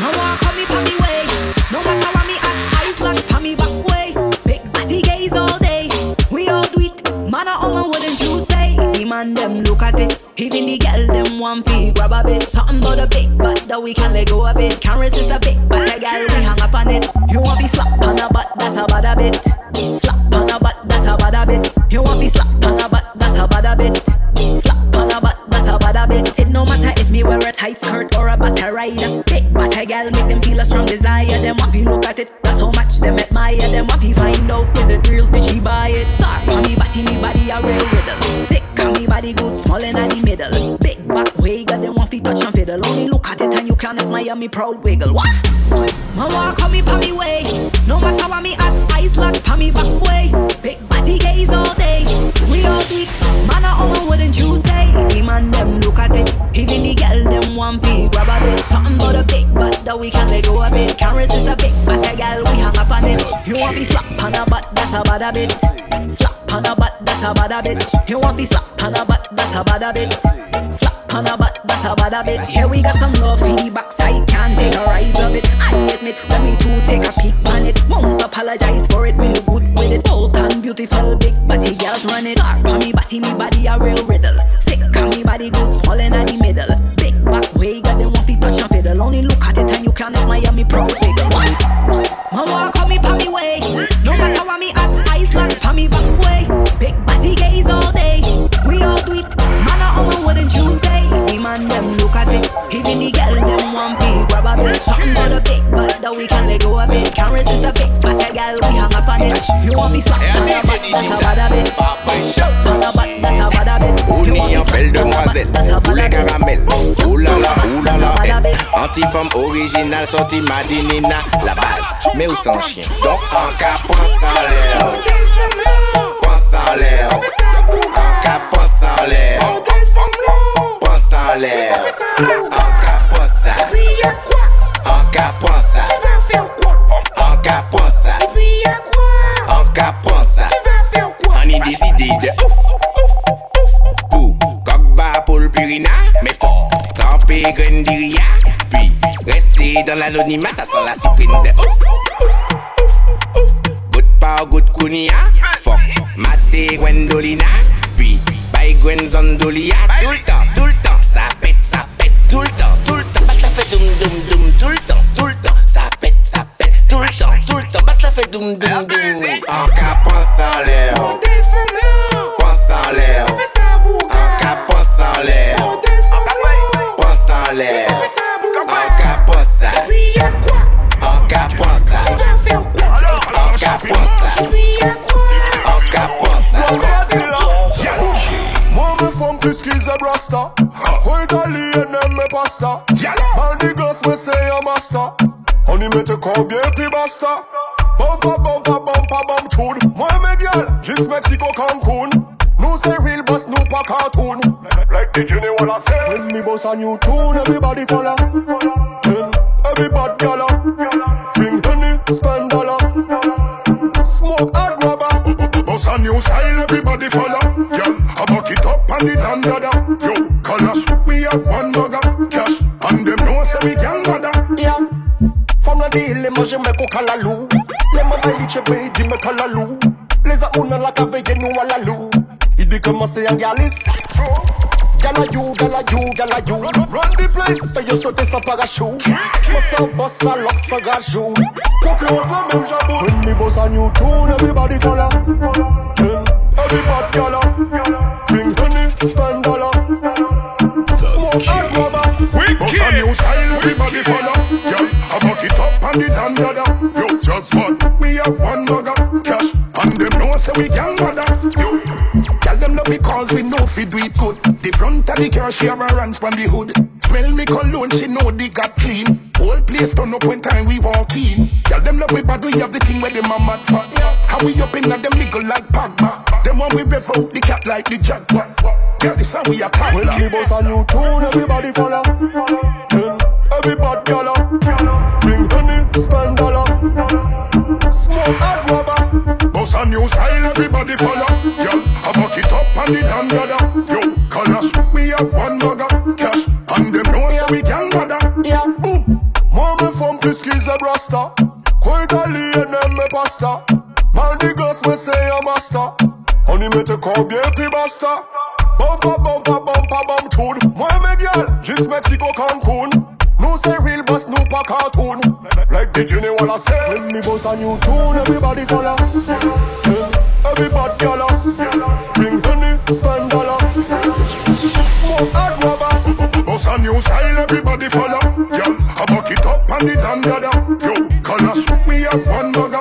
No one call me pa me way. No matter what me at, eyes locked pa me back way. Big batty gaze all day. We all do it. Man, I own wouldn't you say? The man them look at it. Even the girl them one fee grab a bit. Something about a big butt that we can let go of it. Can't resist a big but a girl we hang up on it. You want be slap on a butt, that's a bad a bit. Slap on a butt, that's a bad a bit. You want be slap on a butt, that's a bad a bit. Slap on a butt, that's a bad a bit. It no matter if me wear a tight skirt or a butter rider. Big butter girl make them feel a strong desire. Them want to look at it, that's how much them admire. Them want to find out is it real, did she buy it? Start on me body, me body a real riddle. Thick on me body good, small in the middle. Me proud wiggle. What? Mama call me pa me way. No matter what me at, eyes locked pa me back way. Big body gaze all day. We all it. Man, I own wouldn't you say? The man them want fee grab a bit. Something about a big butt that we can let go a bit. Can't resist a big butt, a girl we hang up on it. You want to slap on a butt, that's a bad a bit. Slap on a butt, that's a bad a bit. You want to slap on a butt, that's a bad a bit. Slap on a butt, that's a bad a bit. Here we got some love for the backside, can't take a rise of it. I admit, let me too take a peek on it. Won't apologize for it, we look good with it. Bold and beautiful, big body girls run it. Star on me body, me body a real riddle. Thick on me body good, small in the middle. Fiddle. Only look at it and you can admire me proud wiggle. Mama call me pa me way. No matter what me at, locked pa me back way. Big body gaze all day. We all do it. Man, I own wouldn't you say? Man them want feel grab a bit. Something about a big butt that we can let go a bit. Can't resist a big but a girl we hang up on it. You want me slap on a butt that's a bad a bit. On a butt that's a bad a bit. You want me en belle demoiselle, poulet caramel, oulala, oulala, elle. Anti-femme originale, sortie Madinina, la base, mais où sans chien. Donc en cas, pense en l'air, pense en l'air, en cas, pense en l'air, pense en l'air, en cas, En capant ça. Tu vas faire quoi? En capant ça. Et puis y'a quoi? En capant ça. Tu vas faire quoi? On est des idées de ouf, ouf, ouf, Pou, coq pour le purina, mais fort. Tremper grendiria, puis rester dans l'anonymat, ça sent la cyprine de ouf, ouf, ouf, ouf. Good pas good kunia, fuck. Maté Gwendolina, puis by Gwen Zandolia tout le temps. Doum doum doum, tout le temps, tout le temps, ça pète, ça pète, tout le temps, tout le temps, bah ça fait doum doum doum. En cas, pense en l'air, pense en l'air, en cas, pense en l'air, pense en l'air, en cas, pense ça, en cas, pense ça, en cas, pense ça, en cas, pense ça. Femme plus qu'ils a brasta italien aime mes pasta Y mette combien puis basta. Bumpa bumpa bumpa bum tune. Moi me gal, juste Mexico Cancun. Nous say real boss, nous pas cartoon. Like the Jenny wanna say When me boss a new tune, everybody follow. Then every bad gala. Drink honey, spend dollar. Smoke hard grabber Boss a new style, everybody follow. Girl, I back it up and it and dada Yo, Kalash, we have one bugger Cash, and them know say we Yeah. From la ville, moi j'aimerais qu'on calalou. Les mamans liche baby me. Les les a ou nan la ka veye nou a la lou Il bi komanse an galis Gala you, gala you, gala you Run the place, fè yo sote san parachou Masa boss sa lok sa gajou Konkurans la menm jabou When me boss a new tune, everybody follow Then everybody gala. Bring honey, spend dollar. Smoke and rubber. Boss a new style, everybody follow Girl, I buck it up on the damn dada Yo, just what? We have one mugger Cash, and them know say we gang mother. Yo, Girl, them love me cause we know fi do it good. The front of the car, she have her hands from the hood. Smell me cologne, she know they got clean. Whole place turn up when time we walk in. Girl, them love we bad, we have the thing where them a mad for How we up in them nigga like Pogba. Them one we rev out the cat like the jaguar Girl, this how we a cat When me boss a new tune, everybody follow. Then everybody gala new style, everybody follow. Girl, I buck it up the damn dada Yo, Kalash, we have one mugger. Cash, and them know say we gang mother Yeah, boom. Moi me femme plus qu'ils aiment rasta Quoi italien aime mes pasta. Man the gosse me say a master On y mette combien puis basta. Bumpa bumpa bumpa bum tune. Moi mes gal, juste Mexico Cancun. Nous c'est real boss, nous pas cartoon. Like the Genie wanna say When me boss a new tune, everybody follow yeah. Everybody gala. Bring honey, spend dollar Smoke and rubber Boss a new style, everybody follow. Girl, I buck it up on the damn dada Yo, Kalash, we have one mugger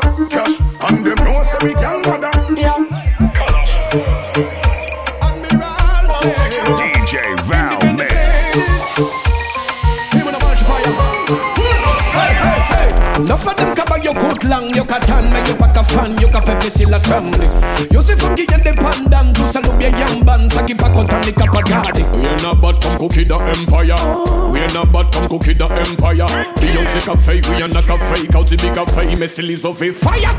long, you can tan, make you pack a fan, you can fe facile la tremble. You see from the independent, to salute your young band, saki pack out and the capagadi. We ain't a bad come cookie the empire. We ain't a bad come cookie the empire. Beyonce cafe, we ain't a cafe, out the big cafe, mais c'est les offres fire.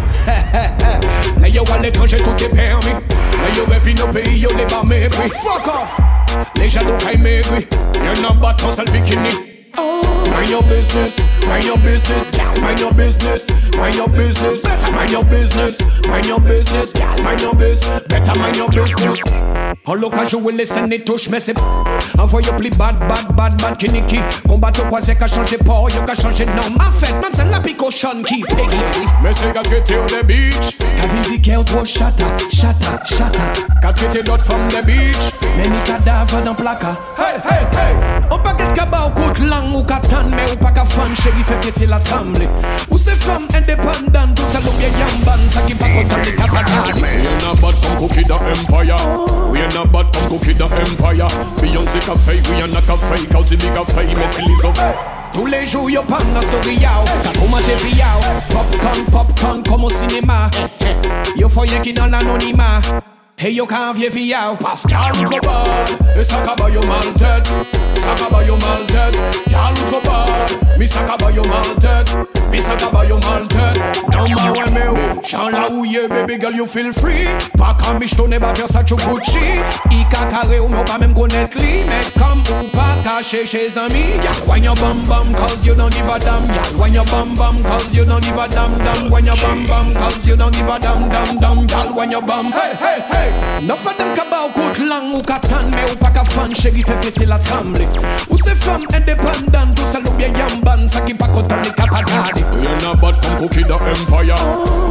Là yo à l'étranger tout est permis. Là yo rêve nos pays, yo les bas mépris. Fuck off. Les jaloux caillent maigris. Y'en a bas ton seul bikini. Mind your business, mind your business. Mind your business, mind your business, mind your business, mind your business. Mind your business, better mind your business. En local jouer les scènes et touche mais c'est Envoyez plus bad, bad, bad, bad Kiniki Combat au croisé qu'a changé port, yo qu'a changé nom En fait, même c'est la picochon qui peggy Mais c'est gars qui était au the beach. Qu'a visité au trop chata, chata, chata Quand tu étais d'autres femmes the beach. Mais ni cadavre dans placard Hey, hey, hey! Pas qu'être cabas au coup de ou captain Mais ou pas qu'à fan, chérie fait fesser la tremble. Ou femmes indépendantes Tout ça l'eau bien yamban Ça qui pas content des capatades We ain't a bad come cookie the empire. We ain't a bad come cookie the empire. Beyonce cafe, we ain't a cafe, out the big cafe, mais c'est les offres. Tous les jours yo pan la story yao Quand on m'a dévié Popcorn, popcorn comme au cinéma. Yo foyer qui dans l'anonymat Hey yo quand vieux viao Pascal Cobal, et ça kaba yo mal tête, ça kaba yo mal tête. Gal Cobal, mi ça kaba yo mal tête, mi ça kaba yo mal tête. Non ma ouais mais oh, chant la ouye baby girl you feel free. Comme mich tourner ba Versace Gucci. Ika carré ou mais pas même connaître lui Mais comme ou pas caché chez amis Gal wine your bum bum cause you don't give a damn wine your bum bum cause you don't give a damn damn. Wine your bum bum cause you don't give a damn damn damn Gal. Wine your bum hey hey hey Enough of them kaba ou kout lang ou captain Mais ou pas qu'à fan chérie fait fesser la tremble Ou ces femmes indépendantes Tout ça l'eau bien yamban Ça qui pas content les capadades We ain't a bad come cookie the empire.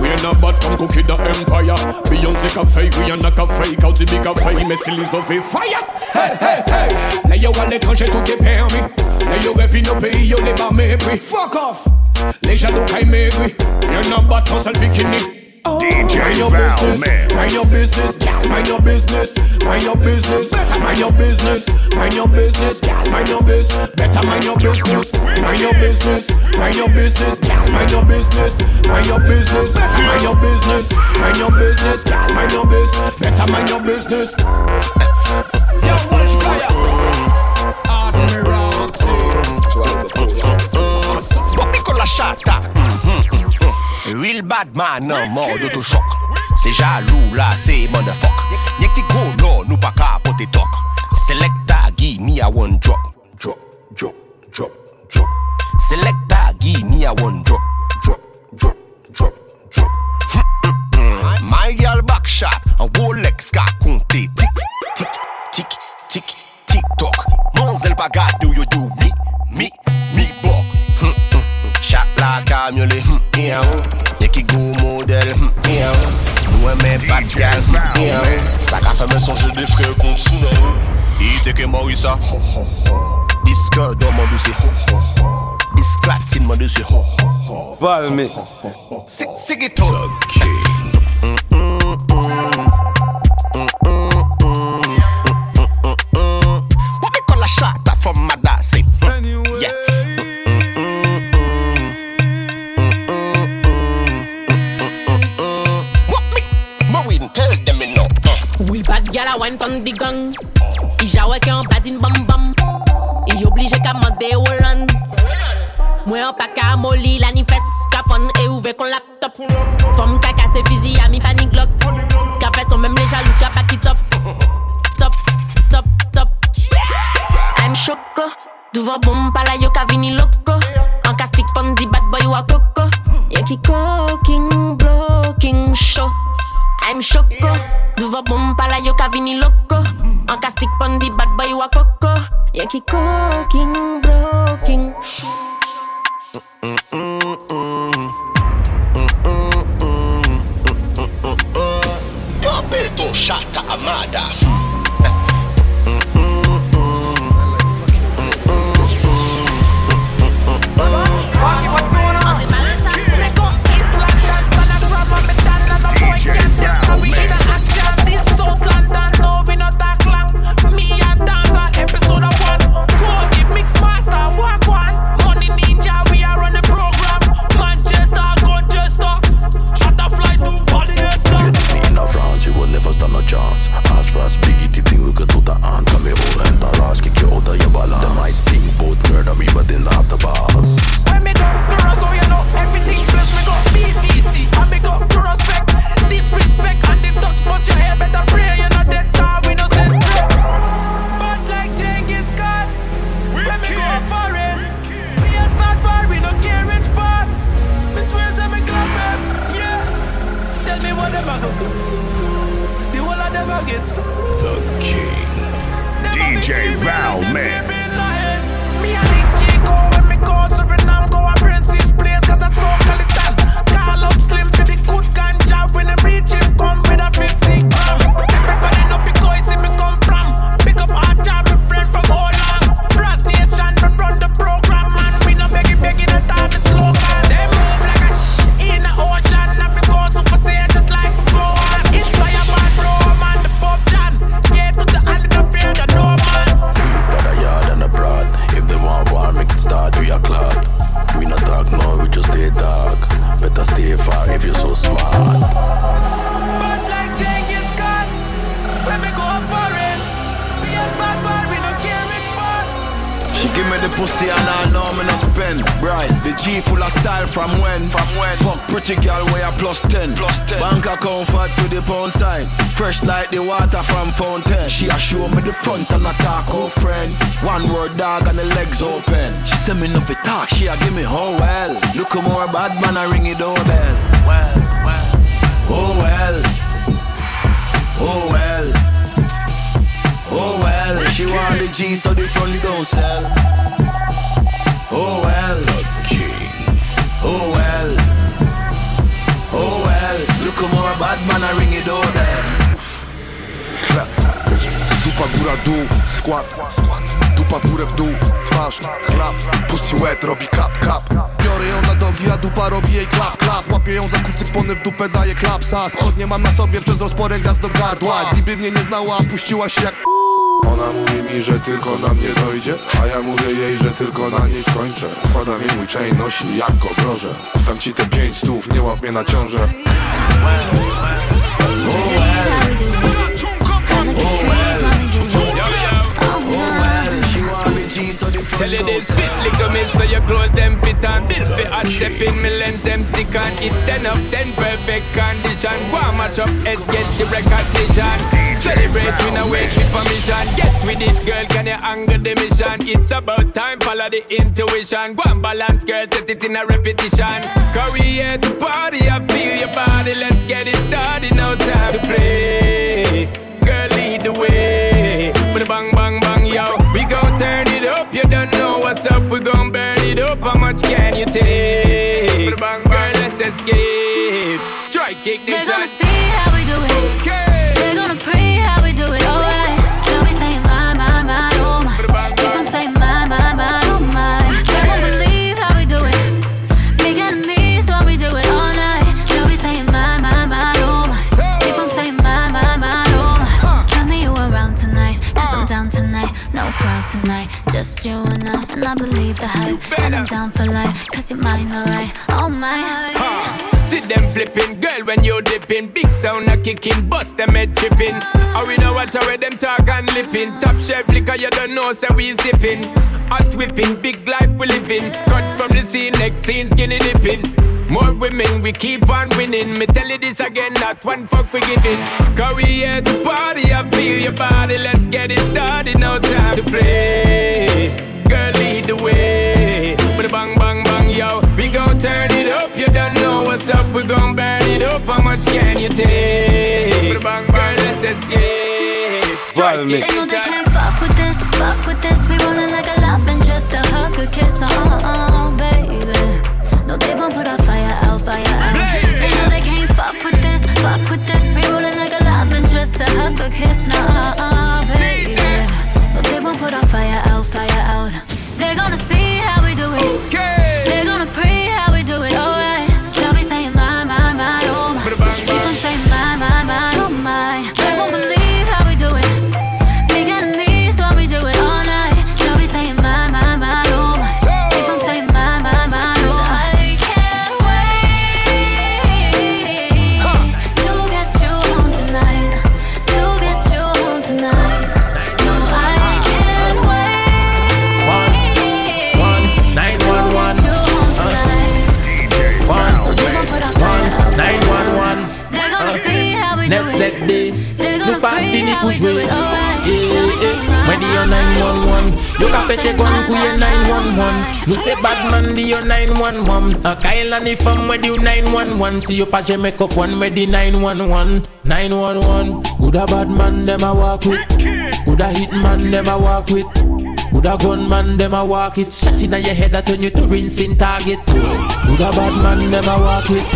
We ain't a bad come cookie the empire. Beyonce cafe, we ain't a out the big cafe, mais c'est les offres fire. Hey hey hey. Là yo à l'étranger tout est permis Là yo rêve nos pays yo les bas mépris Fuck off. Les jaloux caillent maigris Y'en a bad ton seul bikini. DJ Mind your business, mind your business. Mind your business, mind your business, mind your business, mind your business. Mind your business, better mind your business, mind your business, mind your business. Mind your business, mind your business, mind your business, mind your business. Mind your business, better mind your business. Badman nan mor d'autochok Se jalou la se motherfuck. Nyek ti kono nou pa ka pote tok Selecta gi mi a one drop. Drop, drop, drop, drop. Selecta gi mi a one drop. Drop, drop, drop, drop. Hmm, hmm, hmm. My gal back shot An Rolex ka konte Tik, tik, tik, tik, tik tok Manzel pa gade ou yo do Mi, mi, mi bok. Chak la kamyole Mi a ou ki goun model Nou eme bat gal Sa ka feme sonje de fre kont sou nan Ite ke morisa Diske do man dousi Disklatin man dousi Valmix Sigi tok Ok. gal a wine ton di gang. I jawe ke an badin bam bam. I oblije ka mande Holland Mwen an pa ka moli la ni fes Ka fon e ouve kon laptop. Fom ka kase fizi a mi panik glok Ka fè son mem le jalou ka pa ki top. Top, top, top. I'm choko Duvan bom pala yo ka vini loko. An ka stik pon di bad boy wakoko Yen ki koking, blocking, show. I'm choco. Duvan bom pala yo ka vini loco. An ka stick pon di bad boy wa coco. Yon ki cooking, blocking Roberto Shaka Amada bad man a ring it doorbell. Well, well. Oh well. Oh well. Oh well. She want the G so the front don't sell. Oh well. The king. Oh well. Oh well. Look a more bad man a ring it doorbell. Klep Dupa góra dół, skład, skład Dupa w górę w dół, twarz, chlap. Pussy wet robi kap, kap. Biorę ją na dogi, a dupa robi jej klap, klap. Łapię ją za kusy pony w dupę, daje klapsa Spodnie mam na sobie przez rozporę gwiazd do gardła. Niby mnie nie znała, a puściła się jak ona mówi mi, że tylko na mnie dojdzie A ja mówię jej, że tylko na niej skończę. Wkłada mi mój chain, nosi jak go broże Dam ci te pięć stów, nie łap mnie na ciążę Tell you this fit ligament so your clothes them fit and Built fit hot step in me length them stick on It's 10 up 10 perfect condition. Go and match up head get the recognition. Celebrate when I wait with permission. Get with it girl can you anger the mission? It's about time follow the intuition. Go and balance girl set it in a repetition. Career to party I feel your body. Let's get it started no time to play. Girl lead the way. With a bang bang bang don't know what's up, we gon' burn it up. How much can you take? Girl, let's escape. Strike, kick this They're gonna see how we do it. Okay. They're gonna pray how we do it. Alright. They'll be oh saying my, my, my, oh my. Oh Keep them saying my, my, my, oh my. They won't believe how we do it. Big enemies when we do it all night. They'll be saying my, my, my, oh my. Keep them saying my, my, my, oh my. Count me you around tonight, cause I'm down tonight. No crowd tonight the hype. And I'm down for life, cause you're mine, alright. Oh my. See them flipping, girl, when you dipping. Big sound a kicking, bust them head tripping. How we know watch how them talk and lipping. Top shelf liquor, you don't know, so we zipping. Hot whipping, big life we living. Cut from the scene, next scene, skinny dipping. More women, we keep on winning. Me tell you this again, not one fuck we giving. Cause we here to party, I feel your body. Let's get it started, no time to play. Girl, lead the way. With a bang, bang, bang, yo. We gon' turn it up, you don't know what's up. We gon' burn it up, how much can you take? With a bang, bang, let's escape. Strike They know they can't fuck with this, fuck with this. We rollin' like a love and just a hug, a kiss, oh, oh, baby. No, they won't put a fire out, fire. They know they can't fuck with this, fuck with this. We rollin' like a love and just a hug, a kiss, nah, baby. No, they won't put a fire out, fire out. They're gonna see how we do it. They're 911, you can pete gun ku ye 911. You say bad man di your 911. A and the fam with you 911. See you patch your make up one with the 911. 911. Good a bad man them a walk with. Good a hit man them a walk with. Good a gun man them a walk it. Shot inna your head that turn you to rinsing target. Good a bad man them a walk with.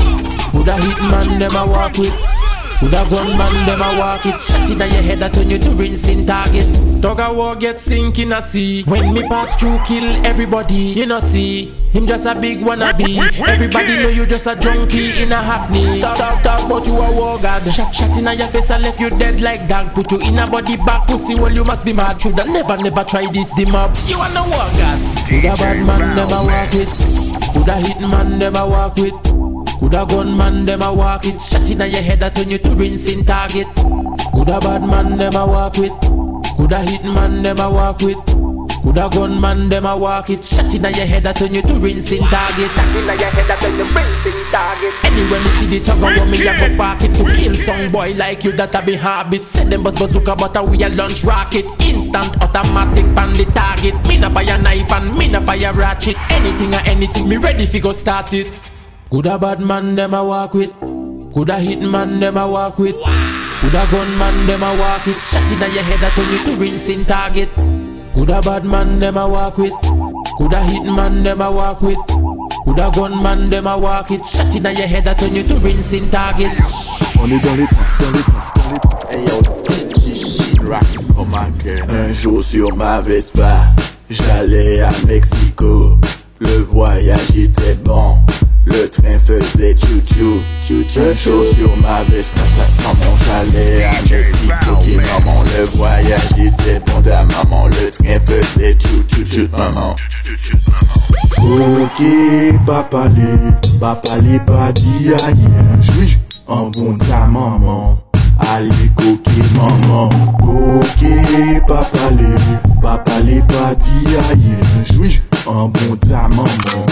Good a hit man them a walk with. Would a gunman them a walk it. Shot inna your head that turn you to rinsing target. Dog a war get sink in a sea. When me pass through kill everybody You know see. Him just a big wannabe. Everybody know you just a junkie in a hackney Talk talk talk but you a war god. Shot shot inna your face and left you dead like dog. Put you in a body bag pussy well you must be mad. Shoulda never never try this the mob. You a no war god. Would a bad man a walk it. Would a hit man a walk with Coulda gunman them a walk it Shot inna your head that turn you to rinsing target. Coulda bad man them a walk with. Coulda hit man them a walk with. Coulda gunman them a walk it Shot inna your head that turn you to rinsing target. Shot Inna your head that turn you rinsing target. Anyway me see the tug want me a go park it To kill some boy like you that a be habit. Say them bust bazooka but a we a launch rocket. Instant automatic pan the target. Me na buy a knife and me na buy a ratchet. Anything or anything me ready fi go start it Coulda bad man a walk with. Coulda hit man them a walk with. Coulda gun man them a walk it Shot inna your head that turn you to rinsing target. Coulda bad man them a walk with. Coulda hit man them a walk with. Coulda gun man them a walk it Shot inna your head that turn you to rinsing target. On est dans les temps, dans les temps, dans les temps. Oh. Un jour sur ma Vespa, j'allais à Mexico. Le voyage était bon, le train faisait chou-chou. chou-chou. Sur ma Vespa, ta maman, j'allais à Mexico. Maman, le voyage était bon, ta maman, le train faisait chou-chou, maman. Ok, papa les, papa les pas dit rien, juge, en bon ta maman. Allez, coquet maman, coquet, papa les, papa les pas dit rien, juge, en bon ta maman.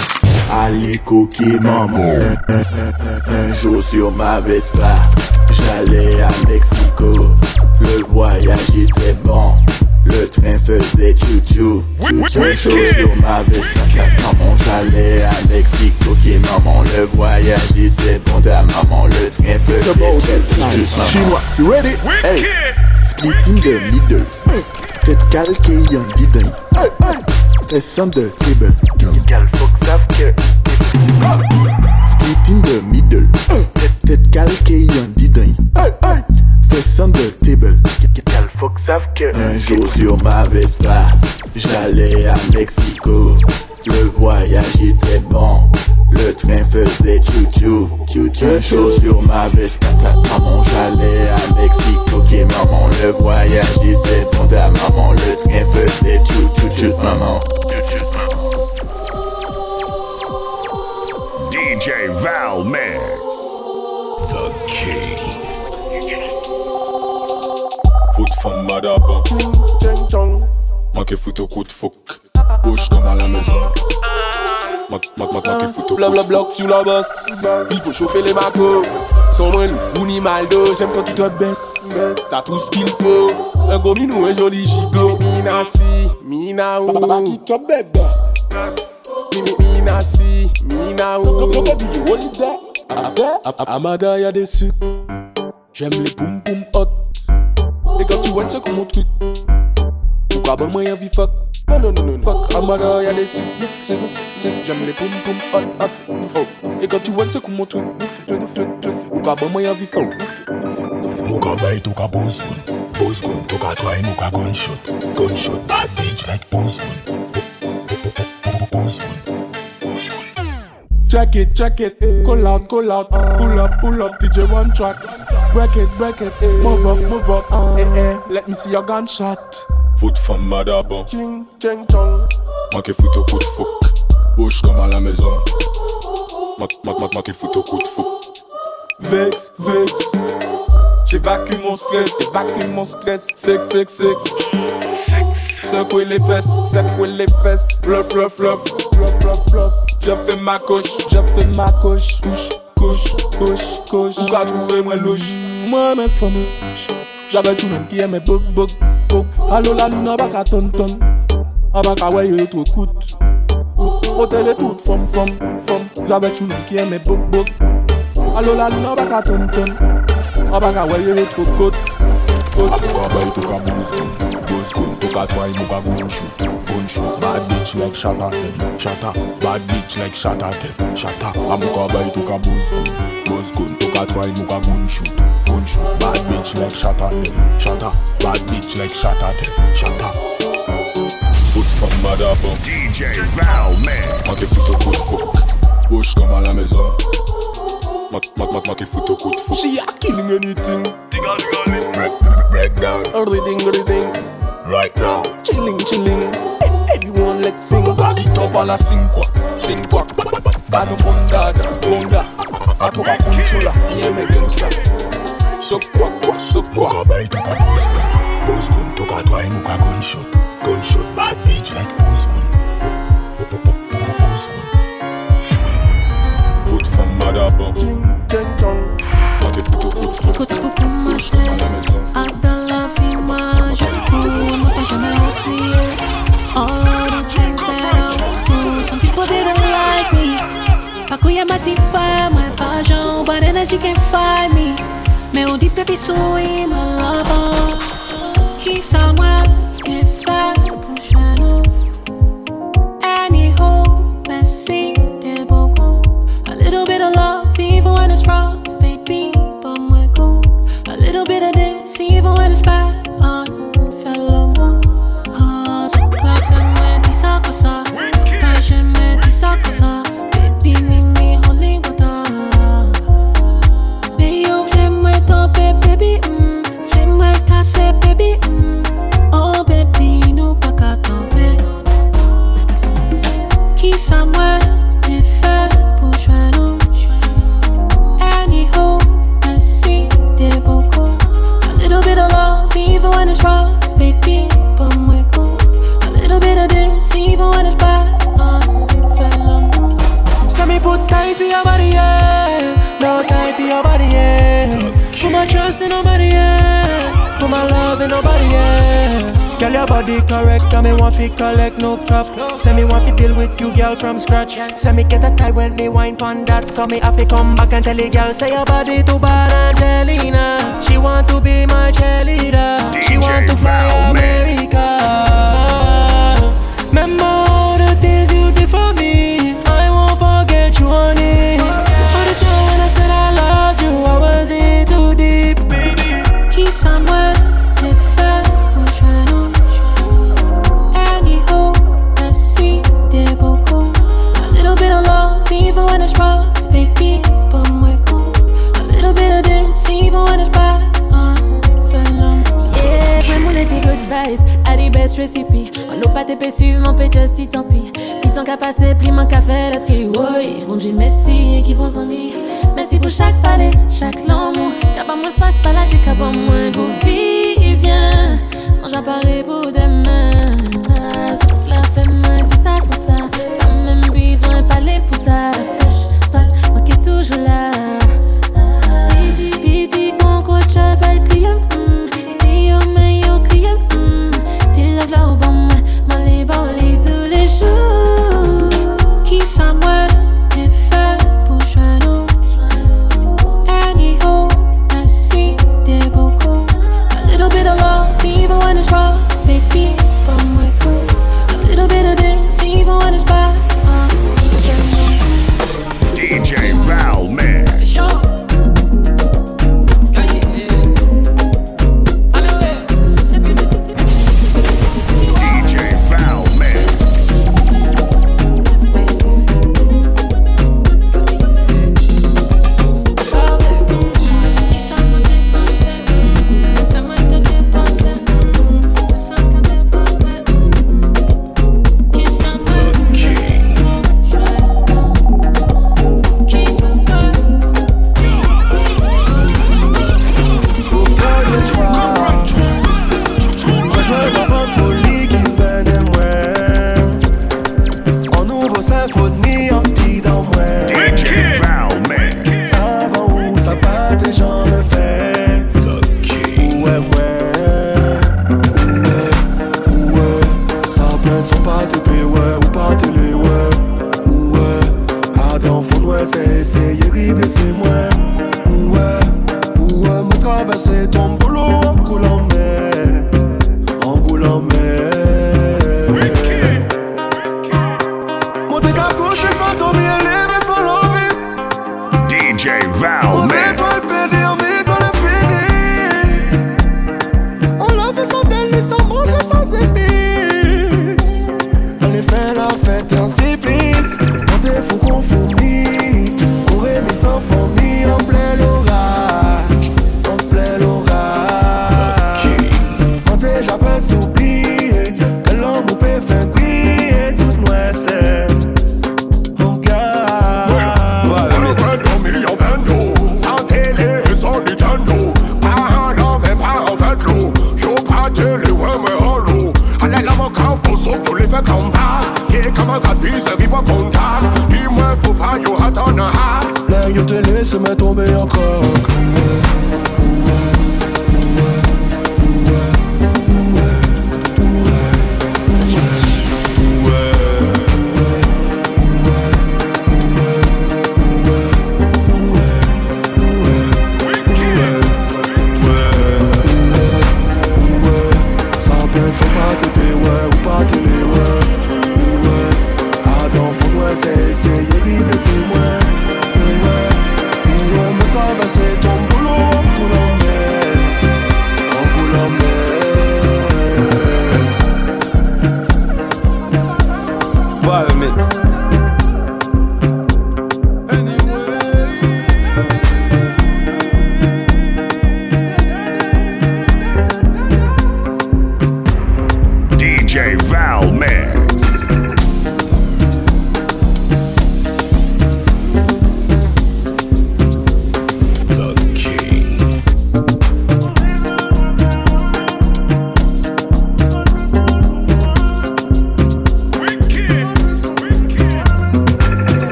Allez, coquet maman. Un, un, un, un jour sur ma Vespa, j'allais à Mexico. Le voyage était bon. Le train faisait chou-chou. Un jour sur ma Vespa, ta maman, j'allais à Mexico. Ok, maman, le voyage était bon. Ta maman, le train faisait chou-chou. Chinois, you ready? Hey, split in the middle. Tête calquée, y'en dit d'un. Hey, hey. Fais on the table. Gal fuck savent que. Split in the middle. Tête, tête calquée, y'en dit d'un. Hey, hey. Fais on the table. Gal fuck savent que. Un jour sur ma Vespa, j'allais à Mexico. Le voyage était bon. Le train faisait chou-chou, chou-chou. Un jour sur ma Vespa, ta maman, j'allais à Mexico. Ok, maman, le voyage était bon. Ta maman, le train faisait chou-chou, chou maman. DJ Val Mix. The King. Foot from Madaba. Cheng chong. Manqué foot au coup de. Bouge comme à la maison. Manqué foot au coup Bla de bla fouc. bloc sur la bosse. Il faut chauffer les macos. Sans moi, nous, Bouni Maldo. J'aime quand tu te baisses. T'as tout ce qu'il faut. Un gros minou, un joli gigot. Mina si, mina ou. Baba qui te bébé. Mimi mina si, mina ou. Amada y'a des sucres. J'aime les poum poum hot. Et quand tu vois c'est comme mon truc. Pourquoi bon moi y'a vie fuck? Non non non non fuck. Amada y'a des sucres. C'est c'est j'aime les poum poum hot. Oh. Et quand tu vois c'est comme mon truc. Pourquoi bon moi y'a vie fuck? Muka bay took a booze gun Booze gun took a try muka gunshot Gunshot bad bitch like booze gun Booze gun Check it, check it, call out, call out, pull up, pull up, DJ one track. Break it, break it, move up, move up, eh eh, let me see your gunshot. Foot from Madaba, Ching, cheng chong. manqué foot au coup de fouc. Bouge comme à la maison. Manqué foot au coup de fouc. Vex, vex. J'évacue mon stress, j'évacue mon stress. Sex, sex, sex. secouer les fesses, secouer les fesses. Bluff, bluff, bluff, bluff, bluff, bluff. Je fais ma coche, fais ma coche. Couche, couche, couche, couche. Ou pas trouver moi louche. Moi, mes femmes, j'avais tout le monde qui aimait bug, bug, bug. Allo la lune, pas qu'à ton ton. En bas, qu'à ouais, y'a trop coûte. Hôtel et tout, femme, femme, femme. J'avais tout le monde qui aimait bug, bug. Allo la lune, pas qu'à ton ton. En bas, qu'à ouais, y'a trop coûte. cut Toka bay, toka booze good, booze good Toka twine, moka gun shoot, gun shoot Bad bitch like shut at them, shut up Bad bitch like shut at them, shut up A moka bay, toka booze good, booze good Toka twine, moka gun shoot, gun shoot Bad bitch like shut at them, shut up Bad bitch like shut at them, shut up Foot from Madabon DJ Valman Anke fito kout fok Wosh kama la mezon comme à la maison. Manqué foot au coup de. She a killing anything. Break, break down. Everything, everything. Right now. Chilling, chilling. Everyone, let's sing. Back it up à la sing quoi. Sing quoi. Bano bondada, bonda. Atoka controller. Yeah, me gangsta. So quoi, quoi, so quoi. Muka bay took a booze gun Booze gun took a try muka gunshot Gunshot bad bitch like booze gun Booze gun coup de fouc. Côté commencer, À la maison. à dans la vie, moi, je on peut jamais oublier. All the things that I through, some people didn't like me. Pakuya matify my passion, but energy can't find me. Mais on dit baby soy my lover. Qui ça moi qui wine pon that. So me have to come back and tell the girl, say your body too bad, Angelina. She want to be my cheerleader. She want to fly America. fait su, mon petit asti, tant pis. Puis tant qu'à passer, puis mon café, la tri, oui. Bon Dieu, merci, qui bon ami. Merci pour chaque palais, chaque l'amour. T'as pas moins face, pas là, j'ai qu'à pas moins. Bon, vie, viens, mange à Paris pour demain.